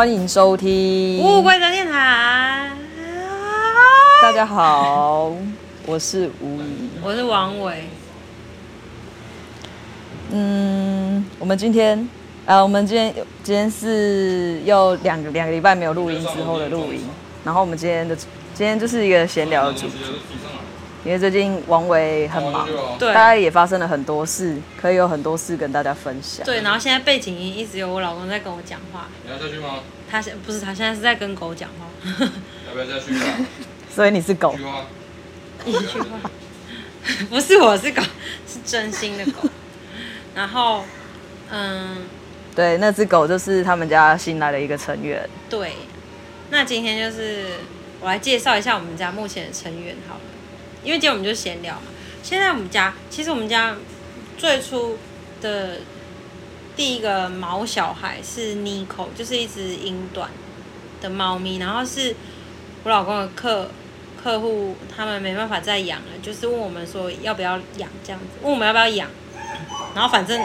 欢迎收听乌龟的电台。大家好，我是吴怡，我是王伟。嗯，我们今天，呃，我们今天今天是又两个两个礼拜没有录音之后的录音，然后我们今天的今天就是一个闲聊的主题。因为最近王伟很忙，对，大概也发生了很多事，可以有很多事跟大家分享。对，然后现在背景音一直有我老公在跟我讲话。你要下去吗？他现不是，他现在是在跟狗讲话。要不要下去啊？所以你是狗？一句话。不是，我是狗，是真心的狗。然后，嗯，对，那只狗就是他们家新来的一个成员。对，那今天就是我来介绍一下我们家目前的成员好了。因为今天我们就闲聊嘛。现在我们家其实我们家最初的第一个毛小孩是 Nico，就是一只英短的猫咪。然后是我老公的客客户，他们没办法再养了，就是问我们说要不要养这样子，问我们要不要养。然后反正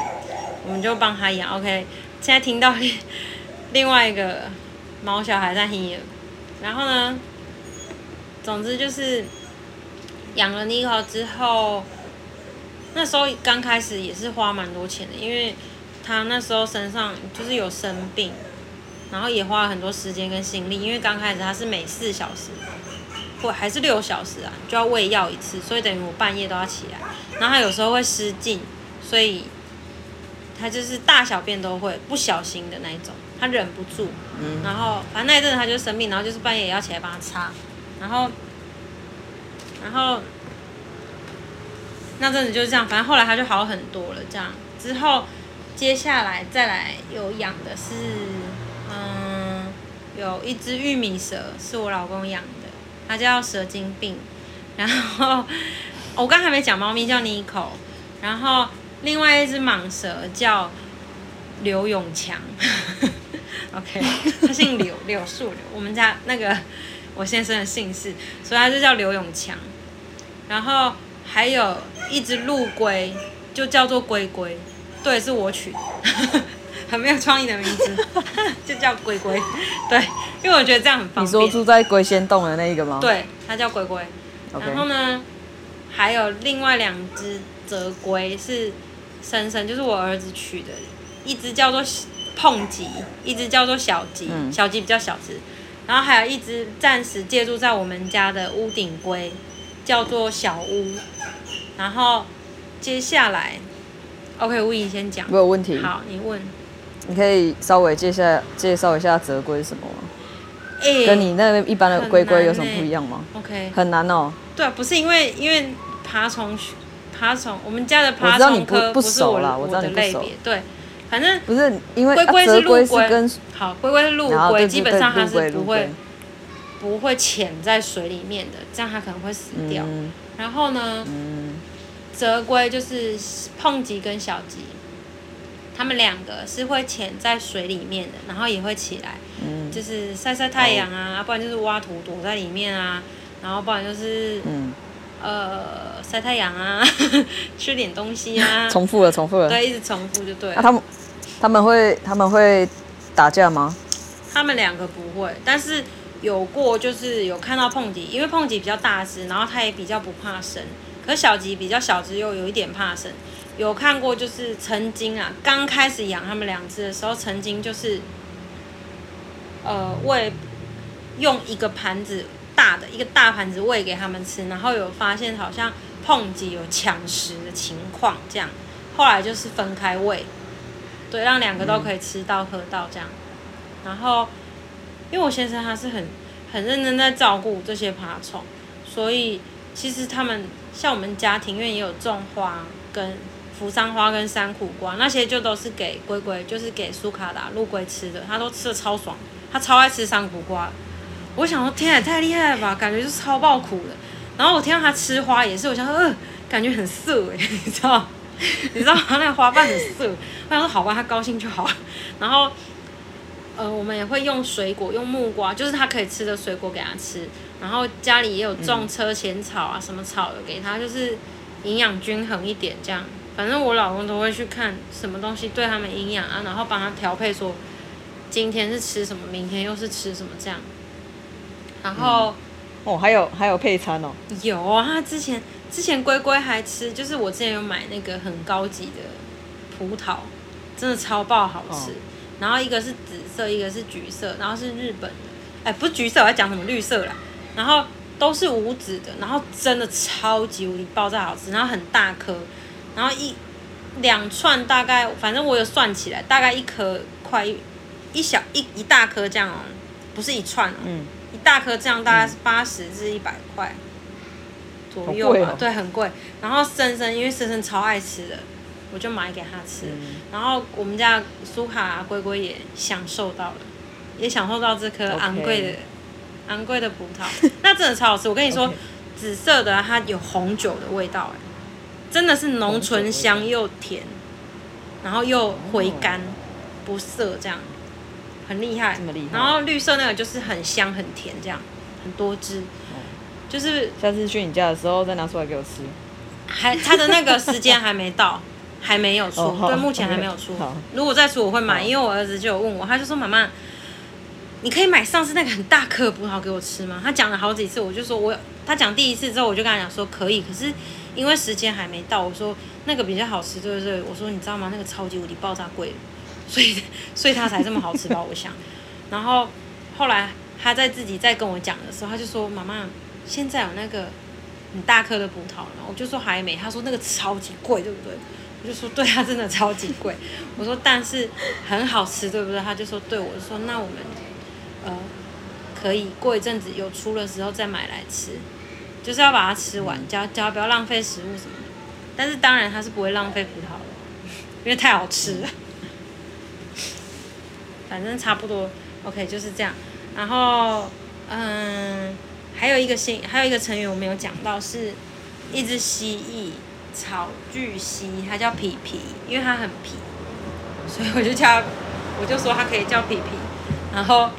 我们就帮他养。OK，现在听到另外一个毛小孩在听，然后呢，总之就是。养了尼克之后，那时候刚开始也是花蛮多钱的，因为他那时候身上就是有生病，然后也花了很多时间跟心力，因为刚开始他是每四小时或还是六小时啊，就要喂药一次，所以等于我半夜都要起来，然后他有时候会失禁，所以他就是大小便都会不小心的那一种，他忍不住，然后反正那一阵他就生病，然后就是半夜也要起来帮他擦，然后。然后那阵子就是这样，反正后来他就好很多了。这样之后，接下来再来有养的是，嗯，有一只玉米蛇，是我老公养的，它叫蛇精病。然后我刚还没讲猫咪叫妮可，然后另外一只蟒蛇叫刘永强。OK，他姓刘，柳树刘。我们家那个我先生的姓氏，所以他就叫刘永强。然后还有一只陆龟，就叫做龟龟，对，是我取的，很没有创意的名字，就叫龟龟，对，因为我觉得这样很方便。你说住在龟仙洞的那一个吗？对，它叫龟龟。然后呢，还有另外两只泽龟是生生，就是我儿子取的，一只叫做碰吉，一只叫做小吉，嗯、小吉比较小只，然后还有一只暂时借住在我们家的屋顶龟。叫做小屋，然后接下来，OK，吴颖先讲。没有问题。好，你问。你可以稍微介绍介绍一下泽龟是什么吗？欸，跟你那个一般的龟龟有什么不一样吗？OK。很难哦。对啊，不是因为因为爬虫爬虫，我们家的爬虫科不是我，我知道你不熟。对，反正不是因为龟龟是陆龟，跟好，龟龟是陆龟，基本上它是不会。不会潜在水里面的，这样它可能会死掉。嗯、然后呢，嗯、泽龟就是碰吉跟小吉，他们两个是会潜在水里面的，然后也会起来，嗯、就是晒晒太阳啊，哦、不然就是挖土躲在里面啊，然后不然就是、嗯、呃晒太阳啊，吃点东西啊。重复了，重复了。对，一直重复就对了。啊、他们他们会他们会打架吗？他们两个不会，但是。有过，就是有看到碰吉，因为碰吉比较大只，然后它也比较不怕生。可小吉比较小只，又有一点怕生。有看过，就是曾经啊，刚开始养他们两只的时候，曾经就是，呃，喂用一个盘子大的一个大盘子喂给他们吃，然后有发现好像碰吉有抢食的情况，这样，后来就是分开喂，对，让两个都可以吃到喝到这样，然后。因为我先生他是很很认真在照顾这些爬虫，所以其实他们像我们家庭院也有种花，跟扶桑花跟山苦瓜那些就都是给龟龟，就是给苏卡达陆龟吃的，他都吃的超爽，他超爱吃山苦瓜。我想说天啊，太厉害了吧，感觉就超爆苦的。然后我听到他吃花也是，我想说呃，感觉很涩哎，你知道？你知道他那个花瓣很涩，我想说好吧，他高兴就好。然后。呃，我们也会用水果，用木瓜，就是他可以吃的水果给他吃。然后家里也有种车前草啊，嗯、什么草的给他，就是营养均衡一点这样。反正我老公都会去看什么东西对他们营养啊，然后帮他调配说今天是吃什么，明天又是吃什么这样。然后、嗯、哦，还有还有配餐哦。有啊，他之前之前龟龟还吃，就是我之前有买那个很高级的葡萄，真的超爆好吃。哦、然后一个是紫色，一个是橘色，然后是日本的，哎，不是橘色，我要讲什么绿色啦。然后都是无籽的，然后真的超级无敌爆炸好吃，然后很大颗，然后一两串大概，反正我有算起来，大概一颗快一一小一一大颗这样哦，不是一串哦，嗯，一大颗这样大概是八十至一百块左右吧，哦、对，很贵。然后森森因为森森超爱吃的，我就买给他吃。嗯、然后我们家苏卡龟龟也享受到了，也享受到这颗昂贵的。昂贵的葡萄，那真的超好吃。我跟你说.紫色的它有红酒的味道，哎，真的是浓醇香又甜，然后又回甘，不涩，这样很厉害。然后绿色那个就是很香很甜，这样很多汁，就是下次去你家的时候再拿出来给我吃。还它的那个时间还没到，还没有出，对，oh, 目前还没有出。如果再出我会买，因为我儿子就有问我，他就说妈妈。你可以买上次那个很大颗葡萄给我吃吗？他讲了好几次，我就说我他讲第一次之后，我就跟他讲说可以，可是因为时间还没到，我说那个比较好吃，对不对？我说你知道吗？那个超级无敌爆炸贵，所以 所以他才这么好吃吧？我想。然后后来他在自己在跟我讲的时候，他就说妈妈，现在有那个很大颗的葡萄然后，我就说还没。他说那个超级贵，对不对？我就说对，他真的超级贵。我说但是很好吃，对不对？他就说对，我就说那我们。呃，可以过一阵子有出的时候再买来吃，就是要把它吃完，叫叫不要浪费食物什么的。但是当然它是不会浪费葡萄的，因为太好吃了。反正差不多，OK 就是这样。然后，嗯，还有一个新，还有一个成员我没有讲到，是一只蜥蜴，草巨蜥，它叫皮皮，因为它很皮，所以我就叫，我就说它可以叫皮皮，然后。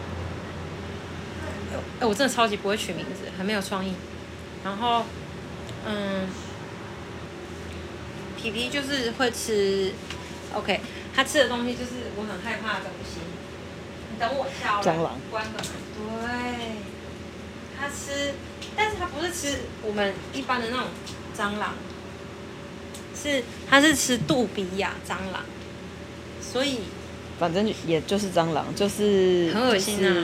哎、欸，我真的超级不会取名字，很没有创意。然后，嗯，皮皮就是会吃，OK，它吃的东西就是我很害怕的东西。你等我下了，蟑螂，关个门。对，它吃，但是它不是吃我们一般的那种蟑螂，是他是吃杜比亚蟑螂，所以。反正也就是蟑螂，就是很恶心啊，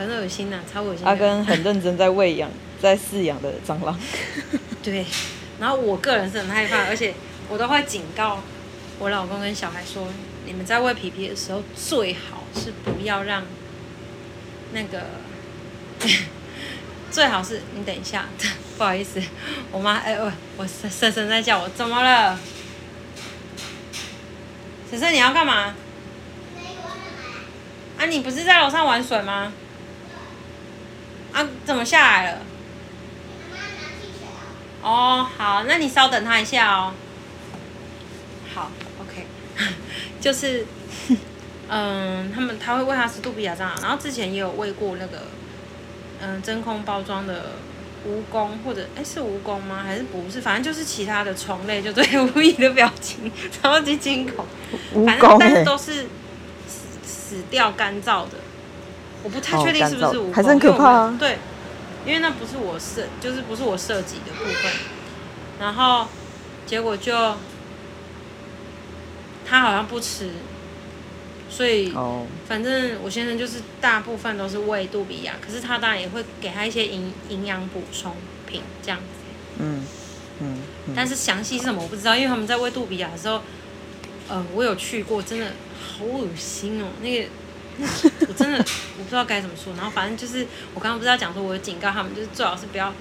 很恶心啊，超恶心。阿根很认真在喂养、在饲养的蟑螂。对，然后我个人是很害怕，而且我都会警告我老公跟小孩说：你们在喂皮皮的时候，最好是不要让那个，最好是你等一下，不好意思，我妈哎喂，我婶婶在叫我，怎么了？婶婶你要干嘛？啊，你不是在楼上玩水吗？啊，怎么下来了？哦，好，那你稍等他一下哦。好，OK，就是，嗯，他们他会喂他吃杜比亚蟑螂，然后之前也有喂过那个，嗯，真空包装的蜈蚣，或者哎是蜈蚣吗？还是不是？反正就是其他的虫类，就对无意的表情超级惊恐，反正但是都是。死掉干燥的，我不太确定是不是蜈蚣，还是很可怕啊。对，因为那不是我设，就是不是我设计的部分。然后结果就他好像不吃，所以反正我先生就是大部分都是喂杜比亚，可是他当然也会给他一些营营养补充品这样子。嗯嗯，嗯，但是详细是什么我不知道，因为他们在喂杜比亚的时候，呃，我有去过，真的。好恶心哦！那个，我真的我不知道该怎么说。然后反正就是，我刚刚不是要讲说，我有警告他们，就是最好是不要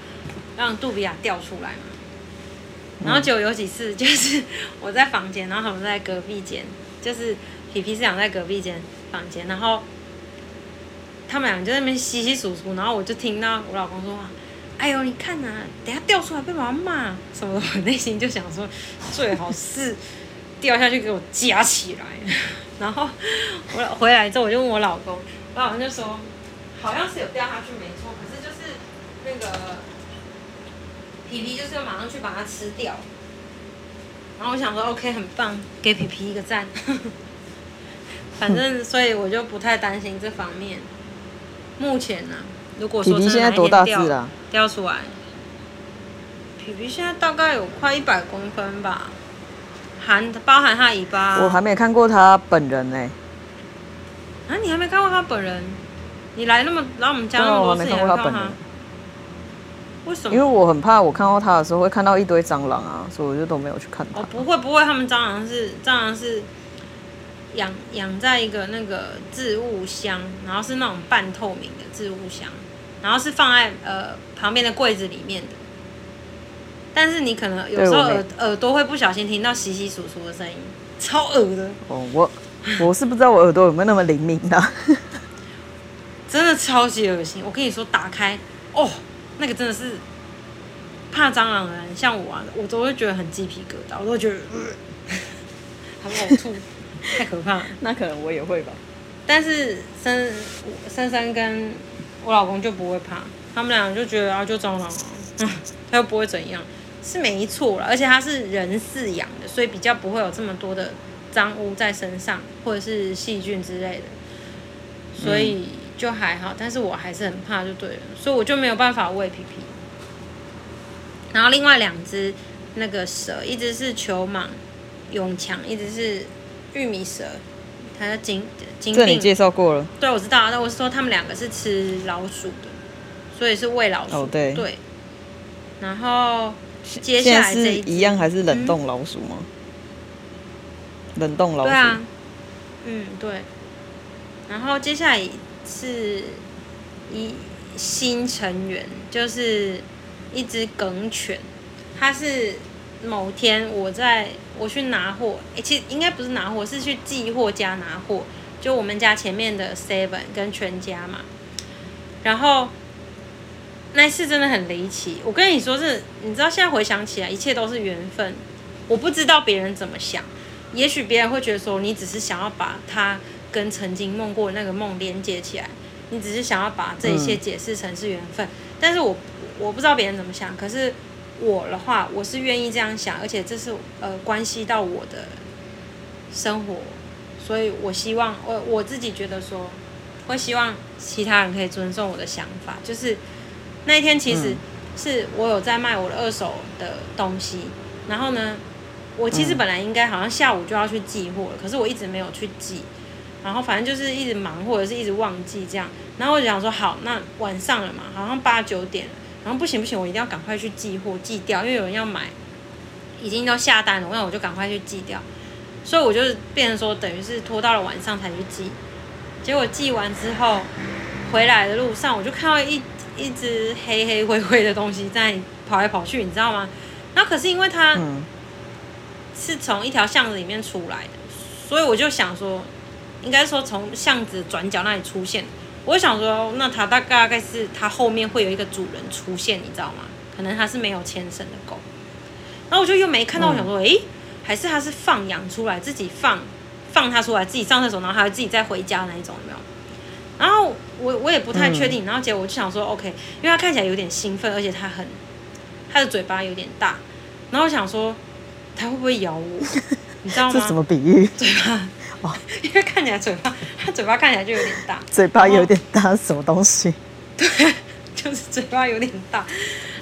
让杜比亚掉出来嘛。然后就有几次，就是我在房间，然后他们在隔壁间，就是皮皮是养在隔壁间房间，然后他们俩就在那边稀稀疏疏，然后我就听到我老公说：“哎呦，你看呐、等下掉出来被妈妈骂什么的。”我内心就想说，最好是掉下去给我夹起来。然后我回来之后，我就问我老公，我老公就说，好像是有掉下去没错，可是就是那个皮皮就是要马上去把它吃掉。然后我想说，OK，很棒，给皮皮一个赞。反正所以我就不太担心这方面。目前呢、啊，如果说皮皮现在多大只了？掉出来，皮皮现在大概有快一百公分吧，含包含它尾巴。我还没看过他本人呢、欸。啊，你还没看过他本人？你来那么来我们家那么多次，没看过他本人。为什么？因为我很怕，我看到它的时候会看到一堆蟑螂啊，所以我就都没有去看它。哦，不会不会，他们蟑螂是蟑螂是。养养在一个那个置物箱，然后是那种半透明的置物箱，然后是放在呃旁边的柜子里面的。但是你可能有时候耳耳朵会不小心听到窸窸窣窣的声音，超恶的。哦，我我是不知道我耳朵有没有那么灵敏的，真的超级恶心。我跟你说，打开哦，那个真的是怕蟑螂的人，像我啊，我都会觉得很鸡皮疙瘩，我都觉得 很呕吐。太可怕了，那可能我也会吧。但是珊珊珊跟我老公就不会怕，他们俩就觉得啊，就蟑螂啊，嗯，他又不会怎样，是没错了。而且他是人饲养的，所以比较不会有这么多的脏污在身上，或者是细菌之类的，所以就还好。但是我还是很怕，就对了，所以我就没有办法喂皮皮。然后另外两只那个蛇，一只是球蟒永强，一只是。玉米蛇，它的金金病。这你介绍过了。对，我知道。那我是说，他们两个是吃老鼠的，所以是喂老鼠。哦，对。对。然后接下来这一，是一样还是冷冻老鼠吗？嗯、冷冻老鼠。对啊。嗯，对。然后接下来是一新成员，就是一只梗犬，它是。某天我在我去拿货，哎、欸，其实应该不是拿货，是去寄货家拿货。就我们家前面的 Seven 跟全家嘛。然后那次真的很离奇。我跟你说是，你知道现在回想起来，一切都是缘分。我不知道别人怎么想，也许别人会觉得说，你只是想要把它跟曾经梦过的那个梦连接起来，你只是想要把这一切解释成是缘分。嗯、但是我我不知道别人怎么想，可是。我的话，我是愿意这样想，而且这是呃关系到我的生活，所以我希望我我自己觉得说，会希望其他人可以尊重我的想法。就是那一天其实是我有在卖我的二手的东西，然后呢，我其实本来应该好像下午就要去寄货了，可是我一直没有去寄，然后反正就是一直忙或者是一直忘记这样，然后我就想说好，那晚上了嘛，好像八九点了。然后不行不行，我一定要赶快去寄货寄掉，因为有人要买，已经都下单了，那我就赶快去寄掉。所以我就变成说，等于是拖到了晚上才去寄。结果寄完之后，回来的路上我就看到一一只黑黑灰灰的东西在跑来跑去，你知道吗？然后可是因为它是从一条巷子里面出来的，所以我就想说，应该说从巷子转角那里出现。我想说，那它大概大概是它后面会有一个主人出现，你知道吗？可能它是没有牵绳的狗。然后我就又没看到，我想说，诶、欸，还是它是放养出来，自己放放它出来，自己上厕所，然后还会自己再回家那一种，有没有？然后我我也不太确定。然后结果我就想说，OK，因为它看起来有点兴奋，而且它很它的嘴巴有点大。然后我想说，它会不会咬我？你知道吗？这什么比喻？嘴巴。因为看起来嘴巴，他嘴巴看起来就有点大。嘴巴有点大，什么东西？对，就是嘴巴有点大。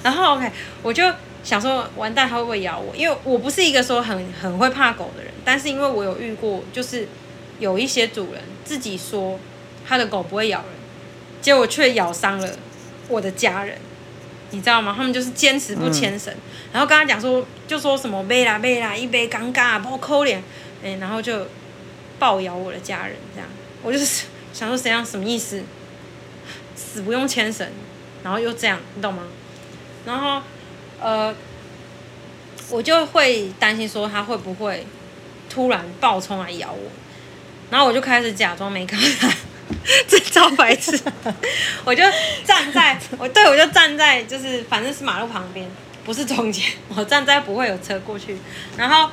然后 OK，我就想说，完蛋，它会不会咬我？因为我不是一个说很很会怕狗的人，但是因为我有遇过，就是有一些主人自己说他的狗不会咬人，结果却咬伤了我的家人，你知道吗？他们就是坚持不牵绳，嗯、然后跟他讲说，就说什么没啦没啦，一杯尴尬，不可怜，哎，然后就。抱咬我的家人，这样我就是 想说，怎样什么意思？死不用牵绳，然后又这样，你懂吗？然后呃，我就会担心说他会不会突然暴冲来咬我，然后我就开始假装没看到他，这招白痴，我就站在我对我就站在就是反正是马路旁边，不是中间，我站在不会有车过去，然后。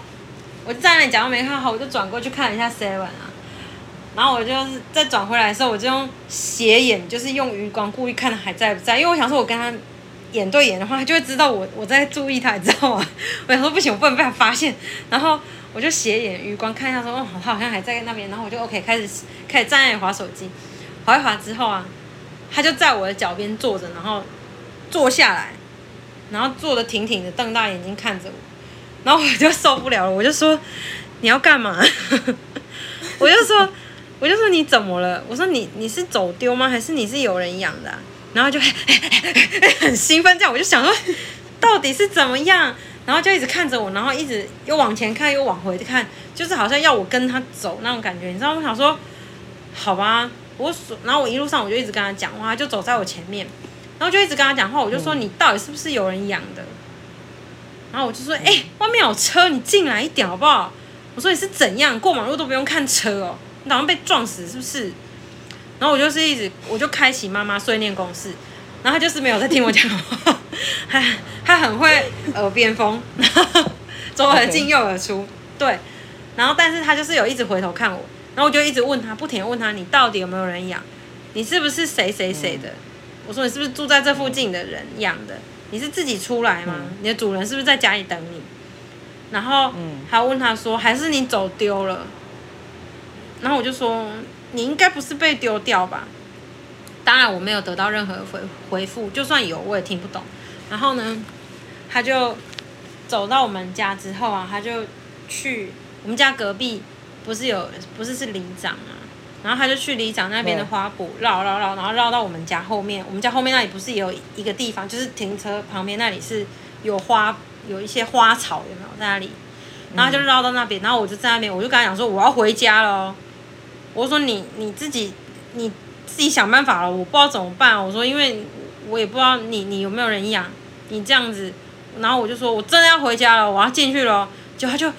我站那里假装没看好，我就转过去看了一下 Seven 啊，然后我就是再转回来的时候，我就用斜眼，就是用余光故意看他还在不在，因为我想说，我跟他眼对眼的话，他就会知道我我在注意他，你知道吗？我想说不行，我不能被他发现，然后我就斜眼余光看一下说，哦，他好像还在那边，然后我就 OK 开始开始站在那里滑手机，划一划之后啊，他就在我的脚边坐着，然后坐下来，然后坐的挺挺的，瞪大眼睛看着我，然后我就受不了了，我就说你要干嘛？我就说我就说你怎么了？我说你你是走丢吗？还是你是有人养的啊？然后就 很兴奋，这样我就想说，到底是怎么样？然后就一直看着我，然后一直又往前看，又往回看，就是好像要我跟他走那种感觉，你知道？我想说，好吧，我然后我一路上我就一直跟他讲话，就走在我前面，然后就一直跟他讲话，我就说你到底是不是有人养的？然后我就说，哎，外面有车，你进来一点好不好？我说你是怎样过马路都不用看车哦，你好像被撞死是不是？然后我就是一直，我就开启妈妈碎念公式，然后他就是没有在听我讲话，他他很会耳边风，左耳进右耳出，对，然后但是他就是有一直回头看我，然后我就一直问他，不停问他，你到底有没有人养？你是不是谁谁谁的？我说你是不是住在这附近的人养的？你是自己出来吗？你的主人是不是在家里等你？然后他问他说，还是你走丢了？然后我就说。你应该不是被丢掉吧？当然我没有得到任何回回复，就算有我也听不懂。然后呢，他就走到我们家之后啊，他就去我们家隔壁，不是有不是是里长啊，然后他就去里长那边的花圃绕绕绕，然后绕到我们家后面。我们家后面那里不是也有一个地方，就是停车旁边那里是有花有一些花草，有没有在那里？然后他就绕到那边，然后我就在那边，我就跟他讲说我要回家了。我说你你自己你自己想办法了，我不知道怎么办。我说因为我也不知道你你有没有人养，你这样子，然后我就说我真的要回家了，我要进去了，就他就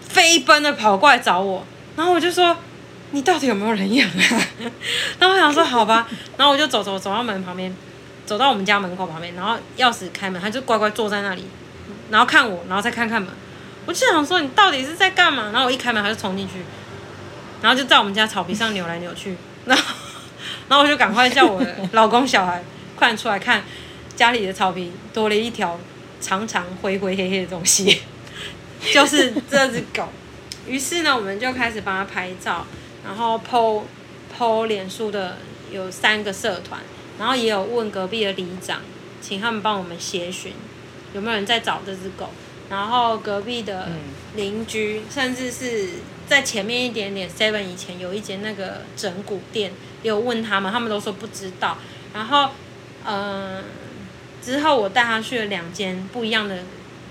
飞奔的跑过来找我，然后我就说你到底有没有人养啊？然后我想说好吧，然后我就走走走到门旁边，走到我们家门口旁边，然后钥匙开门，他就乖乖坐在那里，然后看我，然后再看看门，我就想说你到底是在干嘛？然后我一开门他就冲进去。然后就在我们家草皮上扭来扭去，然后，然后我就赶快叫我老公小孩快点出来看，家里的草皮多了一条长长灰灰黑黑的东西，就是这只狗。于是呢，我们就开始帮他拍照，然后 po po 脸书的有三个社团，然后也有问隔壁的里长，请他们帮我们协寻有没有人在找这只狗，然后隔壁的邻居，甚至是。在前面一点点，seven 以前有一间那个整骨店，有问他们，他们都说不知道。然后，嗯、呃，之后我带他去了两间不一样的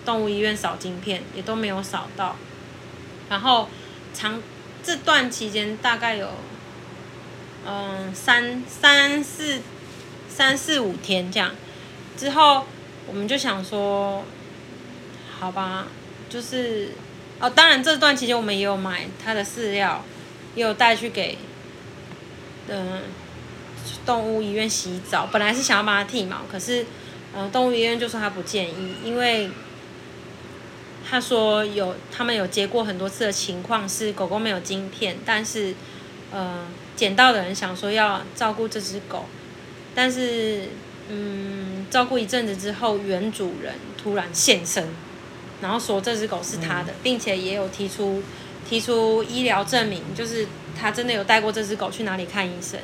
动物医院扫晶片，也都没有扫到。然后长这段期间大概有，嗯、三三四三四五天这样。之后我们就想说，好吧，就是。哦，当然这段期间我们也有买它的饲料，也有带去给，嗯，动物医院洗澡。本来是想要帮它剃毛，可是，呃，动物医院就说他不建议，因为他说有他们有接过很多次的情况是狗狗没有晶片，但是，呃，捡到的人想说要照顾这只狗，但是，嗯，照顾一阵子之后，原主人突然现身。然后说这只狗是他的，嗯、并且也有提出提出医疗证明，就是他真的有带过这只狗去哪里看医生，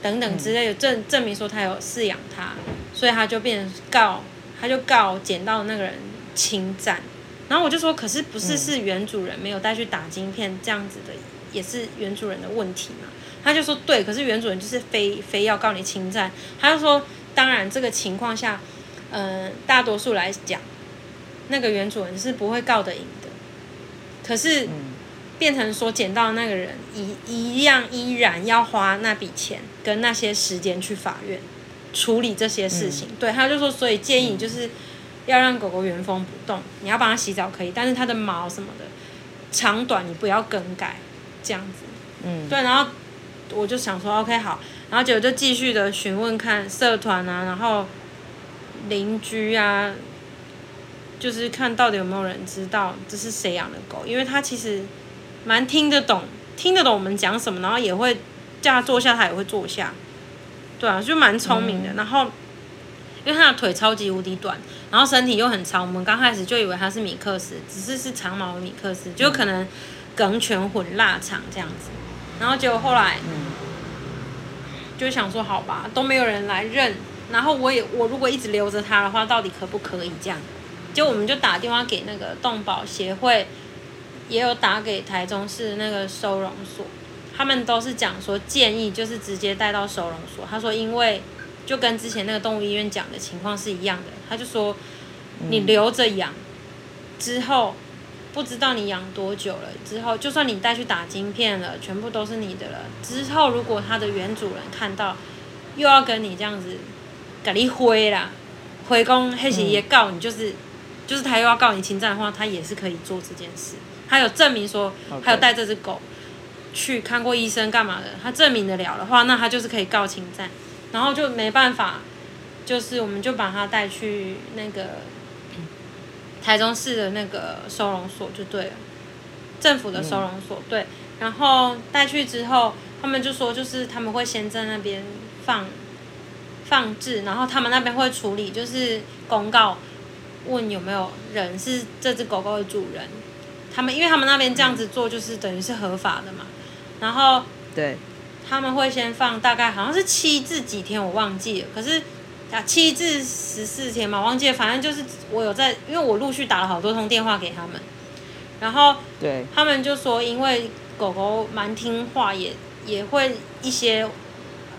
等等之类的证证明说他有饲养它，所以他就变成告，他就告捡到的那个人侵占。然后我就说，可是不是是原主人没有带去打晶片这样子的，也是原主人的问题嘛？他就说对，可是原主人就是非非要告你侵占。他就说，当然这个情况下，嗯、呃，大多数来讲。那个原主人是不会告得赢的，可是变成说捡到的那个人一一样依然要花那笔钱跟那些时间去法院处理这些事情。嗯、对，他就说，所以建议就是要让狗狗原封不动，你要帮它洗澡可以，但是它的毛什么的长短你不要更改，这样子。嗯，对，然后我就想说，OK 好，然后结果就继续的询问看社团啊，然后邻居啊。就是看到底有没有人知道这是谁养的狗，因为它其实蛮听得懂，听得懂我们讲什么，然后也会叫它坐下，它也会坐下，对啊，就蛮聪明的。嗯、然后因为它的腿超级无敌短，然后身体又很长。我们刚开始就以为它是米克斯，只是是长毛的米克斯，就可能梗犬混腊肠这样子。然后结果后来，就想说好吧，都没有人来认，然后我也我如果一直留着它的话，到底可不可以这样？就我们就打电话给那个动保协会，也有打给台中市那个收容所，他们都是讲说建议就是直接带到收容所。他说因为就跟之前那个动物医院讲的情况是一样的，他就说你留着养之后。不知道你养多久了，之后就算你带去打晶片了，全部都是你的了。之后如果他的原主人看到，又要跟你这样子，给你灰啦，回公黑企也告你，就是，就是他又要告你侵占的话，他也是可以做这件事。他有证明说，他有带这只狗去看过医生干嘛的，他证明得了的话，那他就是可以告侵占。然后就没办法，就是我们就把他带去那个。台中市的那个收容所就对了，政府的收容所对，然后带去之后，他们就说就是他们会先在那边放放置，然后他们那边会处理，就是公告问有没有人是这只狗狗的主人，他们因为他们那边这样子做就是等于是合法的嘛，然后对，他们会先放大概好像是七至几天我忘记了，可是。啊，七至十四天嘛，忘记了，反正就是我有在，因为我陆续打了好多通电话给他们，然后对，他们就说，因为狗狗蛮听话，也也会一些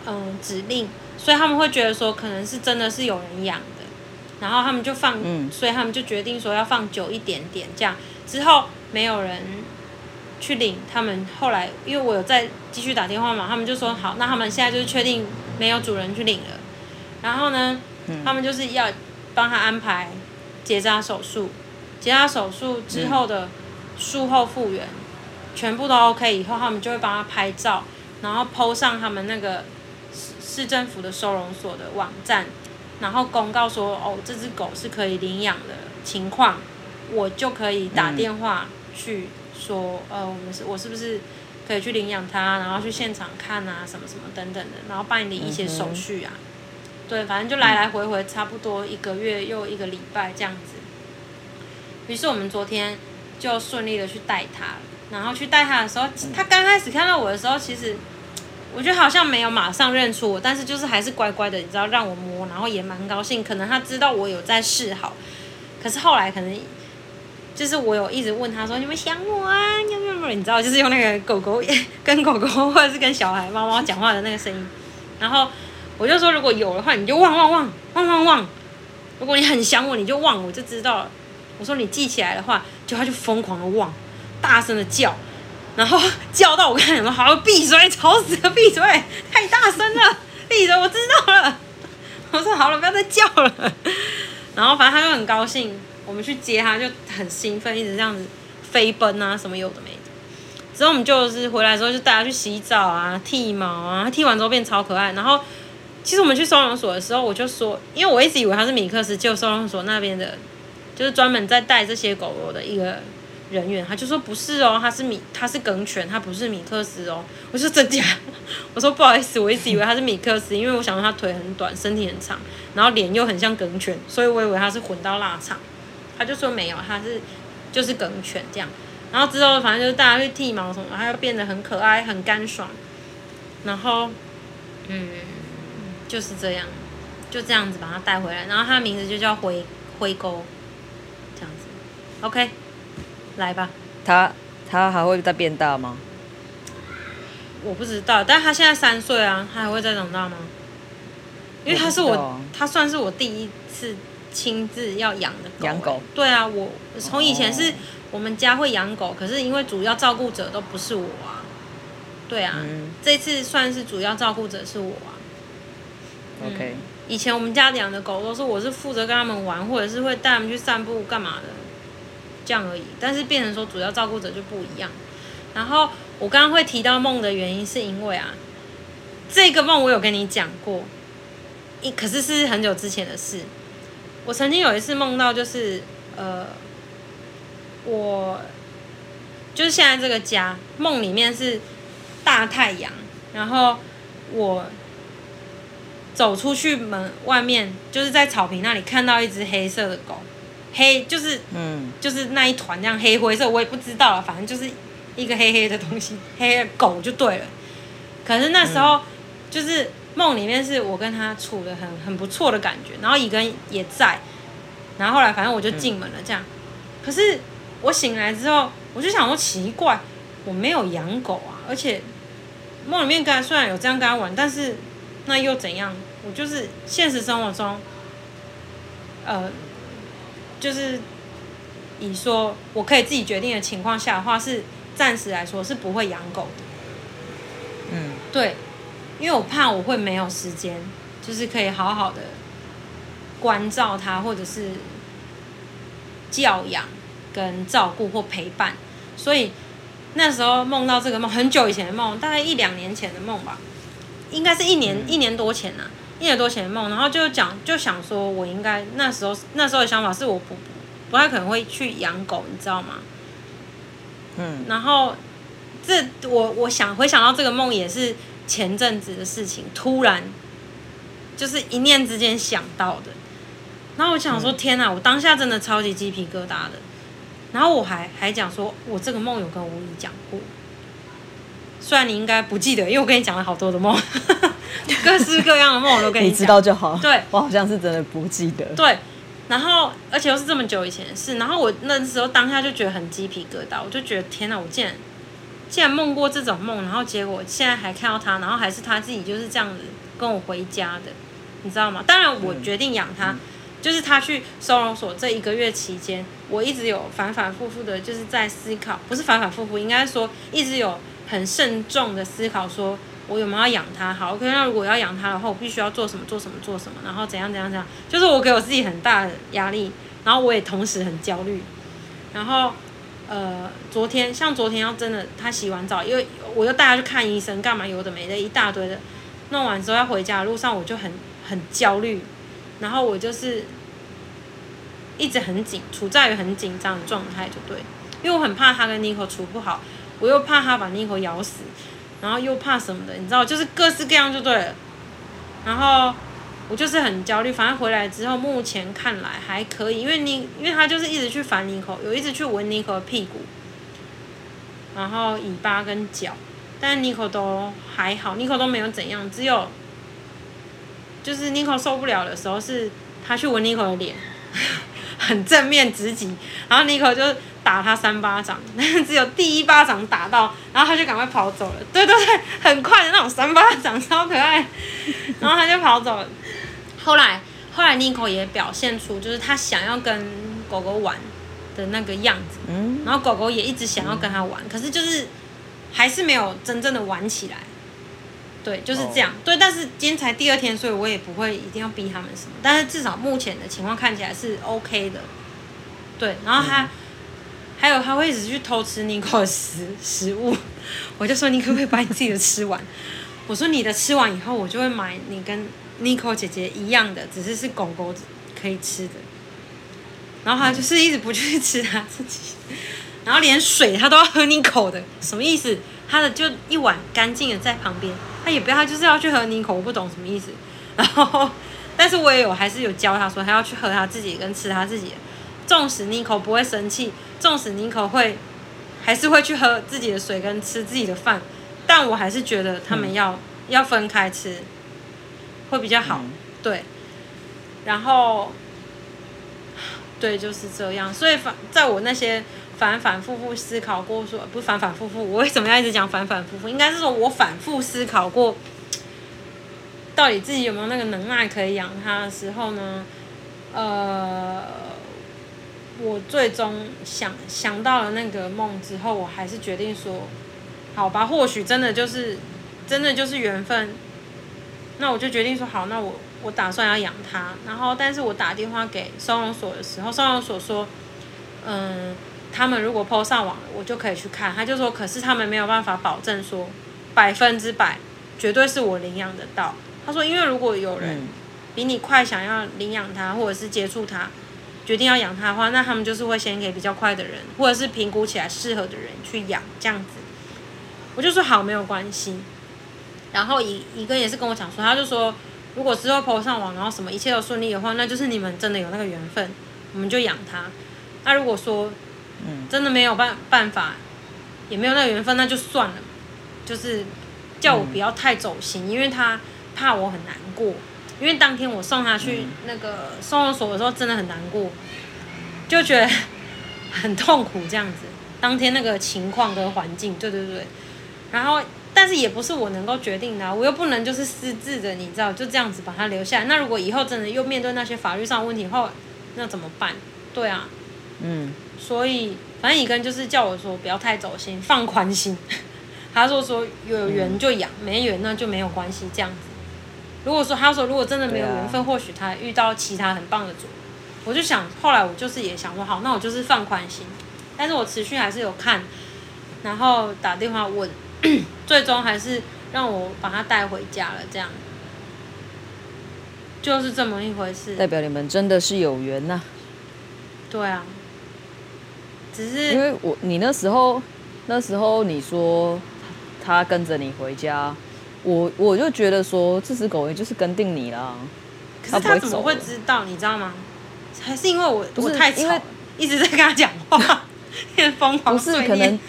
嗯指令，所以他们会觉得说，可能是真的是有人养的，然后他们就放，嗯，所以他们就决定说要放久一点点，这样。之后没有人去领，他们后来因为我有在继续打电话嘛，他们就说好，那他们现在就是确定没有主人去领了。然后呢，他们就是要帮他安排结扎手术，结扎手术之后的术后复原，全部都 OK 以后，他们就会帮他拍照，然后 PO 上他们那个市市政府的收容所的网站，然后公告说哦，这只狗是可以领养的情况，我就可以打电话去说，呃，我们是我是不是可以去领养它，然后去现场看啊，什么什么等等的，然后办理一些手续啊。对，反正就来来回回，差不多一个月又一个礼拜这样子。于是我们昨天就顺利的去带他，然后去带他的时候，他刚开始看到我的时候，其实我觉得好像没有马上认出我，但是就是还是乖乖的，你知道让我摸，然后也蛮高兴。可能他知道我有在示好，可是后来可能就是我有一直问他说：“你们想我啊？有没有没有？”你知道，就是用那个狗狗 跟狗狗或者是跟小孩猫猫讲话的那个声音，然后。我就说，如果有的话，你就汪汪汪汪汪汪。如果你很想我，你就汪，我就知道了。我说你记起来的话，就他就疯狂的汪，大声的叫，然后叫到我看什么，好闭嘴，吵死了，闭嘴，太大声了，闭嘴，我知道了。我说好了，不要再叫了。然后反正他就很高兴，我们去接他，就很兴奋，一直这样子飞奔啊，什么有的没的。之后我们就是回来之后，就带他去洗澡啊，剃毛啊，剃完之后变超可爱，然后。其实我们去收容所的时候，我就说，因为我一直以为他是米克斯，就收容所那边的，就是专门在带这些狗狗的一个人员，他就说不是哦，他是米，他是梗犬，他不是米克斯哦。我说真假？我说不好意思，我一直以为他是米克斯，因为我想说他腿很短，身体很长，然后脸又很像梗犬，所以我以为他是混到腊肠。他就说没有，他是就是梗犬这样。然后之后反正就是大家去剃毛什么，他又变得很可爱，很干爽。然后，嗯。就是这样，就这样子把它带回来，然后它的名字就叫灰灰沟，这样子，OK，来吧。它它还会再变大吗？我不知道，但是它现在三岁啊，它还会再长大吗？因为它是我，它算是我第一次亲自要养的狗。养狗？对啊，我从以前是我们家会养狗，可是因为主要照顾者都不是我啊。对啊，嗯、这次算是主要照顾者是我啊。OK，以前我们家养的狗都是我是负责跟他们玩，或者是会带他们去散步干嘛的，这样而已。但是变成说主要照顾者就不一样。然后我刚刚会提到梦的原因，是因为啊，这个梦我有跟你讲过，一可是是很久之前的事。我曾经有一次梦到，就是呃，我就是现在这个家，梦里面是大太阳，然后我。走出去门外面，就是在草坪那里看到一只黑色的狗，黑就是嗯，就是那一团这样黑灰色，我也不知道了，反正就是一个黑黑的东西，黑的狗就对了。可是那时候、嗯、就是梦里面是我跟他处的很很不错的感觉，然后乙根也在，然后后来反正我就进门了这样。嗯、可是我醒来之后，我就想说奇怪，我没有养狗啊，而且梦里面跟他虽然有这样跟他玩，但是。那又怎样？我就是现实生活中，呃，就是以说我可以自己决定的情况下的话，是暂时来说是不会养狗的。嗯，对，因为我怕我会没有时间，就是可以好好的关照他，或者是教养、跟照顾或陪伴。所以那时候梦到这个梦，很久以前的梦，大概一两年前的梦吧。应该是一年、嗯、一年多前呐、啊，一年多前的梦，然后就讲就想说，我应该那时候那时候的想法是我不不太可能会去养狗，你知道吗？嗯，然后这我我想回想到这个梦也是前阵子的事情，突然就是一念之间想到的，然后我想说，天哪，我当下真的超级鸡皮疙瘩的，然后我还还讲说我这个梦有跟吴仪讲过。虽然你应该不记得，因为我跟你讲了好多的梦，各式各样的梦我都跟你讲。你知道就好。对，我好像是真的不记得。对，然后而且又是这么久以前的事，然后我那时候当下就觉得很鸡皮疙瘩，我就觉得天哪，我竟然竟然梦过这种梦，然后结果现在还看到他，然后还是他自己就是这样子跟我回家的，你知道吗？当然我决定养他，嗯、就是他去收容所这一个月期间，我一直有反反复复的，就是在思考，不是反反复复，应该说一直有。很慎重的思考，说我有没有要养他？好，OK，那如果要养他的话，我必须要做什么？做什么？做什么？然后怎样？怎样？怎样？就是我给我自己很大的压力，然后我也同时很焦虑。然后，呃，昨天像昨天要真的他洗完澡，因为我又带他去看医生，干嘛？有的没的，一大堆的。弄完之后要回家的路上，我就很很焦虑，然后我就是一直很紧，处在于很紧张的状态，就对，因为我很怕他跟妮可处不好。我又怕他把妮可咬死，然后又怕什么的，你知道，就是各式各样就对了。然后我就是很焦虑，反正回来之后，目前看来还可以，因为你，因为他就是一直去烦妮可，有一直去闻妮可屁股，然后尾巴跟脚，但是妮可都还好，妮可都没有怎样，只有就是妮可受不了的时候，是他去闻妮可的脸，很正面直击，然后妮可就。打他三巴掌，但是只有第一巴掌打到，然后他就赶快跑走了。对对对，很快的那种三巴掌，超可爱。然后他就跑走了。后来，后来 Nico 也表现出就是他想要跟狗狗玩的那个样子。嗯。然后狗狗也一直想要跟他玩，可是就是还是没有真正的玩起来。对，就是这样。对，但是今天才第二天，所以我也不会一定要逼他们什么。但是至少目前的情况看起来是 OK 的。对，然后他。还有，他会一直去偷吃妮可的食食物，我就说你可不可以把你自己的吃完？我说你的吃完以后，我就会买你跟妮可姐姐一样的，只是是狗狗可以吃的。然后他就是一直不去吃他自己，然后连水他都要喝你口的，什么意思？他的就一碗干净的在旁边，他也不要，他就是要去喝你口，我不懂什么意思。然后，但是我也有还是有教他说，他要去喝他自己跟吃他自己的。纵使妮可不会生气，纵使妮可会，还是会去喝自己的水跟吃自己的饭，但我还是觉得他们要、嗯、要分开吃，会比较好。嗯、对，然后，对，就是这样。所以反在我那些反反复复思考过说，不是反反复复，我为什么要一直讲反反复复？应该是说我反复思考过，到底自己有没有那个能耐可以养它的时候呢？呃。我最终想想到了那个梦之后，我还是决定说，好吧，或许真的就是，真的就是缘分。那我就决定说好，那我我打算要养它。然后，但是我打电话给收容所的时候，收容所说，嗯，他们如果 PO 上网了，我就可以去看。他就说，可是他们没有办法保证说百分之百绝对是我领养得到。他说，因为如果有人比你快想要领养它，或者是接触它。决定要养它的话，那他们就是会先给比较快的人，或者是评估起来适合的人去养这样子。我就说好，没有关系。然后一一个也是跟我讲说，他就说如果之后 po 上网，然后什么一切都顺利的话，那就是你们真的有那个缘分，我们就养它。那如果说，嗯，真的没有办办法，也没有那个缘分，那就算了，就是叫我不要太走心，因为他怕我很难过。因为当天我送他去那个收容所的时候，真的很难过，就觉得很痛苦这样子。当天那个情况跟环境，对对对，然后。但是也不是我能够决定的啊，我又不能就是私自的，你知道，就这样子把他留下来。那如果以后真的又面对那些法律上的问题后，那怎么办？对啊，嗯，所以反正乙根就是叫我说不要太走心，放宽心。他说说有缘就养，没缘那就没有关系，这样子。如果说他说如果真的没有缘分，或许他遇到其他很棒的主，我就想后来我就是也想说好，那我就是放宽心。但是我持续还是有看，然后打电话问。最终还是让我把他带回家了，这样就是这么一回事。代表你们真的是有缘呐。对啊，只是因为我你那时候那时候你说他跟着你回家，我我就觉得说这只狗也就是跟定你了。可是他怎么会知道？你知道吗？还是因为我我太吵，一直在跟他讲话，疯狂不是可能。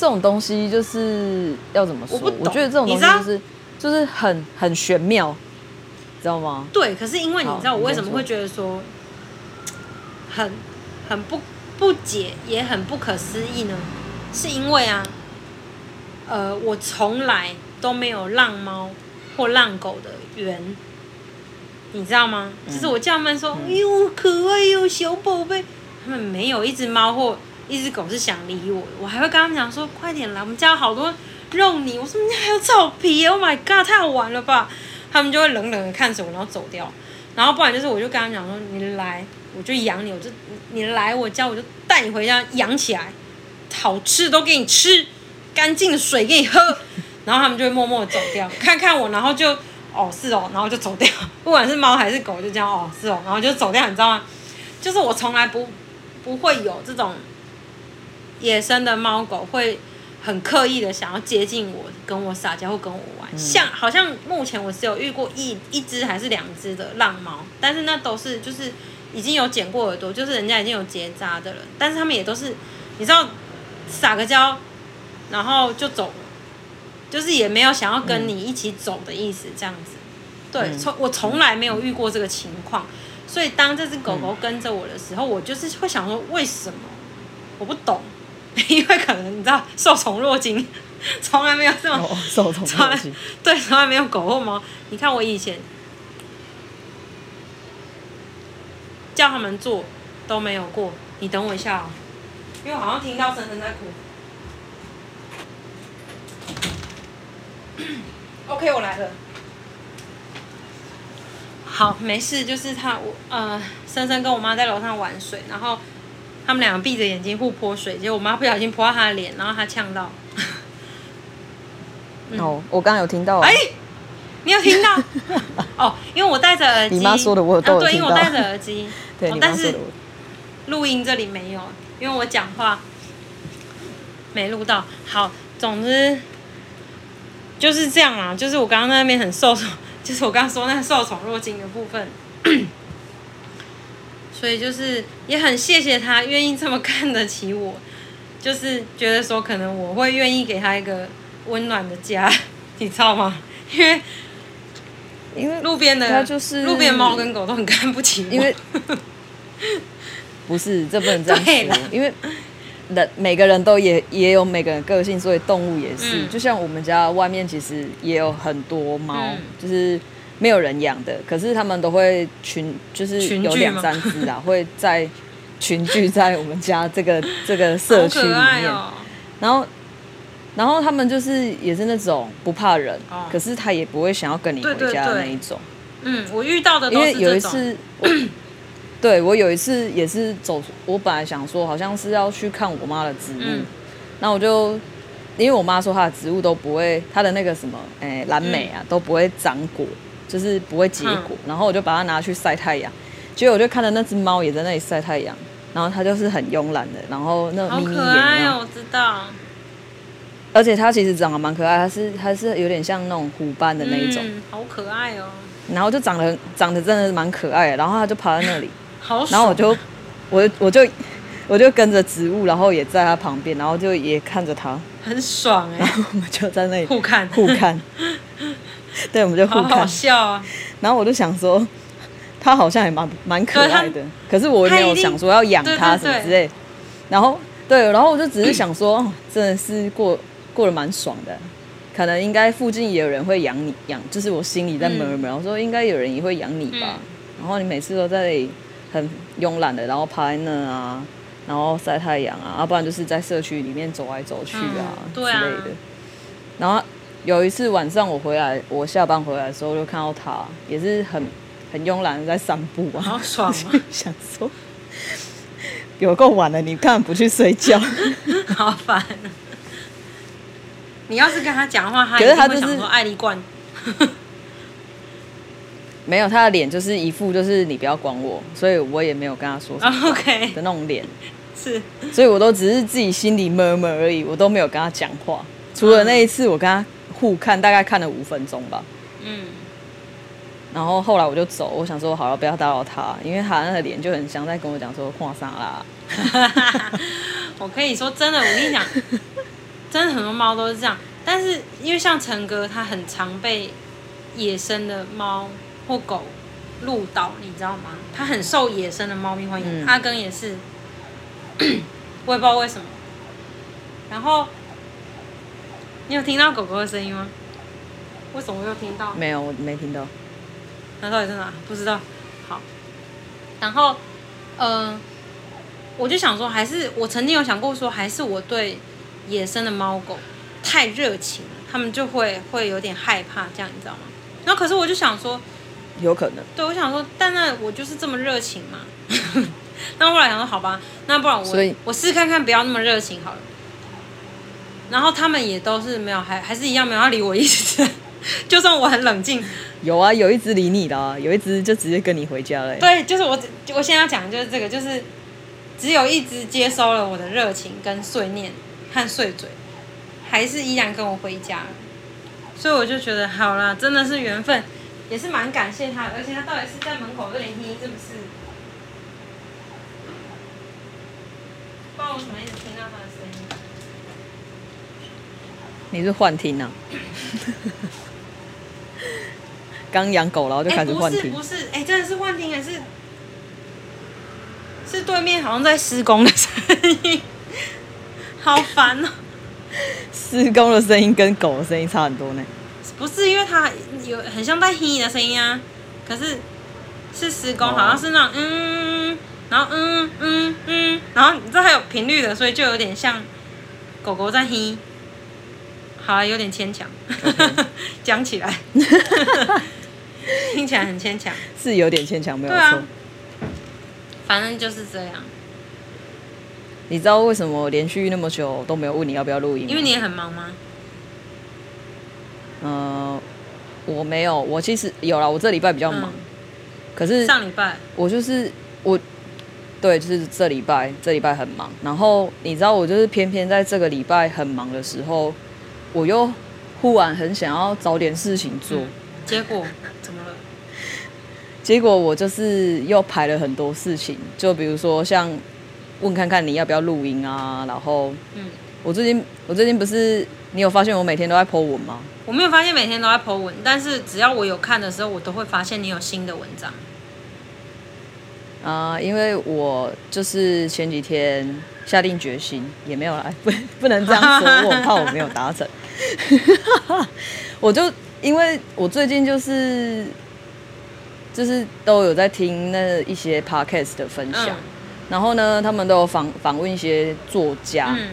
这种东西就是要怎么说？我，我觉得这种东西就是就是很很玄妙，知道吗？对，可是因为你知道我为什么会觉得说很很不不解，也很不可思议呢？是因为啊，呃，我从来都没有浪猫或浪狗的缘，你知道吗？嗯、就是我叫他们说：“哎呦，可爱哟，小宝贝。”他们没有一只猫或。一只狗是想理我，我还会跟他们讲说：“快点来，我们家有好多肉泥。”我说：“我们家还有草皮，Oh my god，太好玩了吧！”他们就会冷冷的看着我，然后走掉。然后不然就是，我就跟他们讲说：“你来，我就养你，我就你来我家，我就带你回家养起来，好吃都给你吃，干净的水给你喝。”然后他们就会默默的走掉，看看我，然后就哦是哦，然后就走掉。不管是猫还是狗，就这样哦是哦，然后就走掉，你知道吗？就是我从来不不会有这种。野生的猫狗会很刻意的想要接近我，跟我撒娇或跟我玩。嗯、像好像目前我只有遇过一一只还是两只的浪猫，但是那都是就是已经有剪过耳朵，就是人家已经有结扎的了。但是他们也都是你知道撒个娇，然后就走了，就是也没有想要跟你一起走的意思，这样子。对，从、嗯、我从来没有遇过这个情况，所以当这只狗狗跟着我的时候，我就是会想说为什么？我不懂。因为可能你知道受宠若惊，从来没有这么、哦、受宠若惊，对，从来没有狗或猫。你看我以前叫他们做都没有过。你等我一下哦，因为我好像听到森森在哭。OK，我来了。好，没事，就是他我呃，森森跟我妈在楼上玩水，然后。他们两个闭着眼睛互泼水，结果我妈不小心泼到他的脸，然后他呛到。嗯、哦，我刚刚有听到。哎，你有听到？哦，因为我戴着耳机。你妈说的我都有听到。啊、对，因为我戴着耳机。对，哦、但是录音这里没有，因为我讲话没录到。好，总之就是这样啊，就是我刚刚在那边很受宠，就是我刚刚说那受宠若惊的部分。所以就是也很谢谢他愿意这么看得起我，就是觉得说可能我会愿意给他一个温暖的家，你知道吗？因为因为路边的就是路边猫跟狗都很看不起我，因为 不是这不能这样说，因为人每个人都也也有每个人个性，所以动物也是，嗯、就像我们家外面其实也有很多猫，嗯、就是。没有人养的，可是他们都会群，就是有两三只啊，会在群聚在我们家这个这个 社区里面。哦、然后，然后他们就是也是那种不怕人，哦、可是他也不会想要跟你回家的那一种。对对对，嗯，我遇到的都是。因为有一次，我 对我有一次也是走，我本来想说好像是要去看我妈的植物，嗯、那我就因为我妈说她的植物都不会，她的那个什么，哎，蓝莓啊、嗯、都不会长果。就是不会结果，嗯、然后我就把它拿去晒太阳，结果我就看到那只猫也在那里晒太阳，然后它就是很慵懒的，然后那种眯眯眼，好可爱哦，我知道。而且它其实长得蛮可爱，它是它是有点像那种虎斑的那一种，嗯，好可爱哦。然后就长得长得真的蛮可爱的，然后它就趴在那里，好爽，然后我就我我就我就跟着植物，然后也在它旁边，然后就也看着它，很爽哎、欸，然后我们就在那里互看。互看，对，我们就互看，好好笑啊，然后我就想说，它好像也蛮蛮可爱的，可是我也没有想说要养它什么之类，然后对，然后我就只是想说，哦，真的是过过得蛮爽的。可能应该附近也有人会养你养，就是我心里在 murmur，我、嗯、说应该有人也会养你吧。嗯、然后你每次都在那里很慵懒的，然后趴在那啊，然后晒太阳啊，要不然就是在社区里面走来走去啊、嗯、之类的。然后有一次晚上我回来，我下班回来的时候就看到他也是很很慵懒的在散步啊，好爽啊！想说有够晚了，你干嘛不去睡觉？好烦。你要是跟他讲的话，他一定会想说爱丽冠。没有，他的脸就是一副就是你不要管我，所以我也没有跟他说什么 OK 的那种脸。是，所以我都只是自己心里 murmur 而已，我都没有跟他讲话。除了那一次，我跟他互看，大概看了五分钟吧。嗯。然后后来我就走，我想说好了，不要打扰他，因为他那个脸就很像在跟我讲说画啥啦。我可以说真的，我跟你讲。真的很多猫都是这样，但是因为像陈哥，他很常被野生的猫或狗路倒，你知道吗？他很受野生的猫咪欢迎。嗯、阿根也是，我也不知道为什么。然后，你有听到狗狗的声音吗？为什么我又听到？没有，我没听到。那到底在哪？不知道。好，然后，嗯、呃，我就想说，还是我曾经有想过说，还是我对。野生的猫狗太热情了，他们就会会有点害怕，这样你知道吗？然后可是我就想说，有可能。对，我想说，但那我就是这么热情嘛。那后来想说，好吧，那不然我我试看看，不要那么热情好了。然后他们也都是没有，还还是一样没有要理我意思。就算我很冷静，有啊，有一只理你的啊，有一只就直接跟你回家了。对，就是我我现在要讲的就是这个，就是只有一只接收了我的热情跟碎念。和碎嘴，还是依然跟我回家，所以我就觉得好啦，真的是缘分，也是蛮感谢他，而且他到底是在门口这里听，是不是？不知道为什么一直听到他的声音。你是幻听啊？刚养狗然后就开始幻听？欸、不是不是，哎、欸，真的是幻听还是？是对面好像在施工的声音。好烦哦！施工的声音跟狗的声音差很多呢。不是，因为它有很像在嘿的声音啊，可是是施工，好像是那种嗯，然后嗯嗯嗯，然后你知道还有频率的，所以就有点像狗狗在嘿。好了，有点牵强，讲起来 听起来很牵强，是有点牵强，没有错。啊，反正就是这样。你知道为什么连续那么久都没有问你要不要录音？因为你也很忙吗？嗯、呃，我没有，我其实有了，我这礼拜比较忙。嗯、可是上礼拜我就是我，对，就是这礼拜这礼拜很忙。然后你知道，我就是偏偏在这个礼拜很忙的时候，我又忽然很想要找点事情做。嗯、结果怎么了？结果我就是又排了很多事情，就比如说像。问看看你要不要录音啊？然后，嗯，我最近我最近不是你有发现我每天都在 po 文吗？我没有发现每天都在 po 文，但是只要我有看的时候，我都会发现你有新的文章。啊、呃，因为我就是前几天下定决心，也没有来，不 不能这样说，我怕我没有达成。我就因为我最近就是就是都有在听那一些 podcast 的分享。嗯。然后呢，他们都有访访问一些作家，嗯、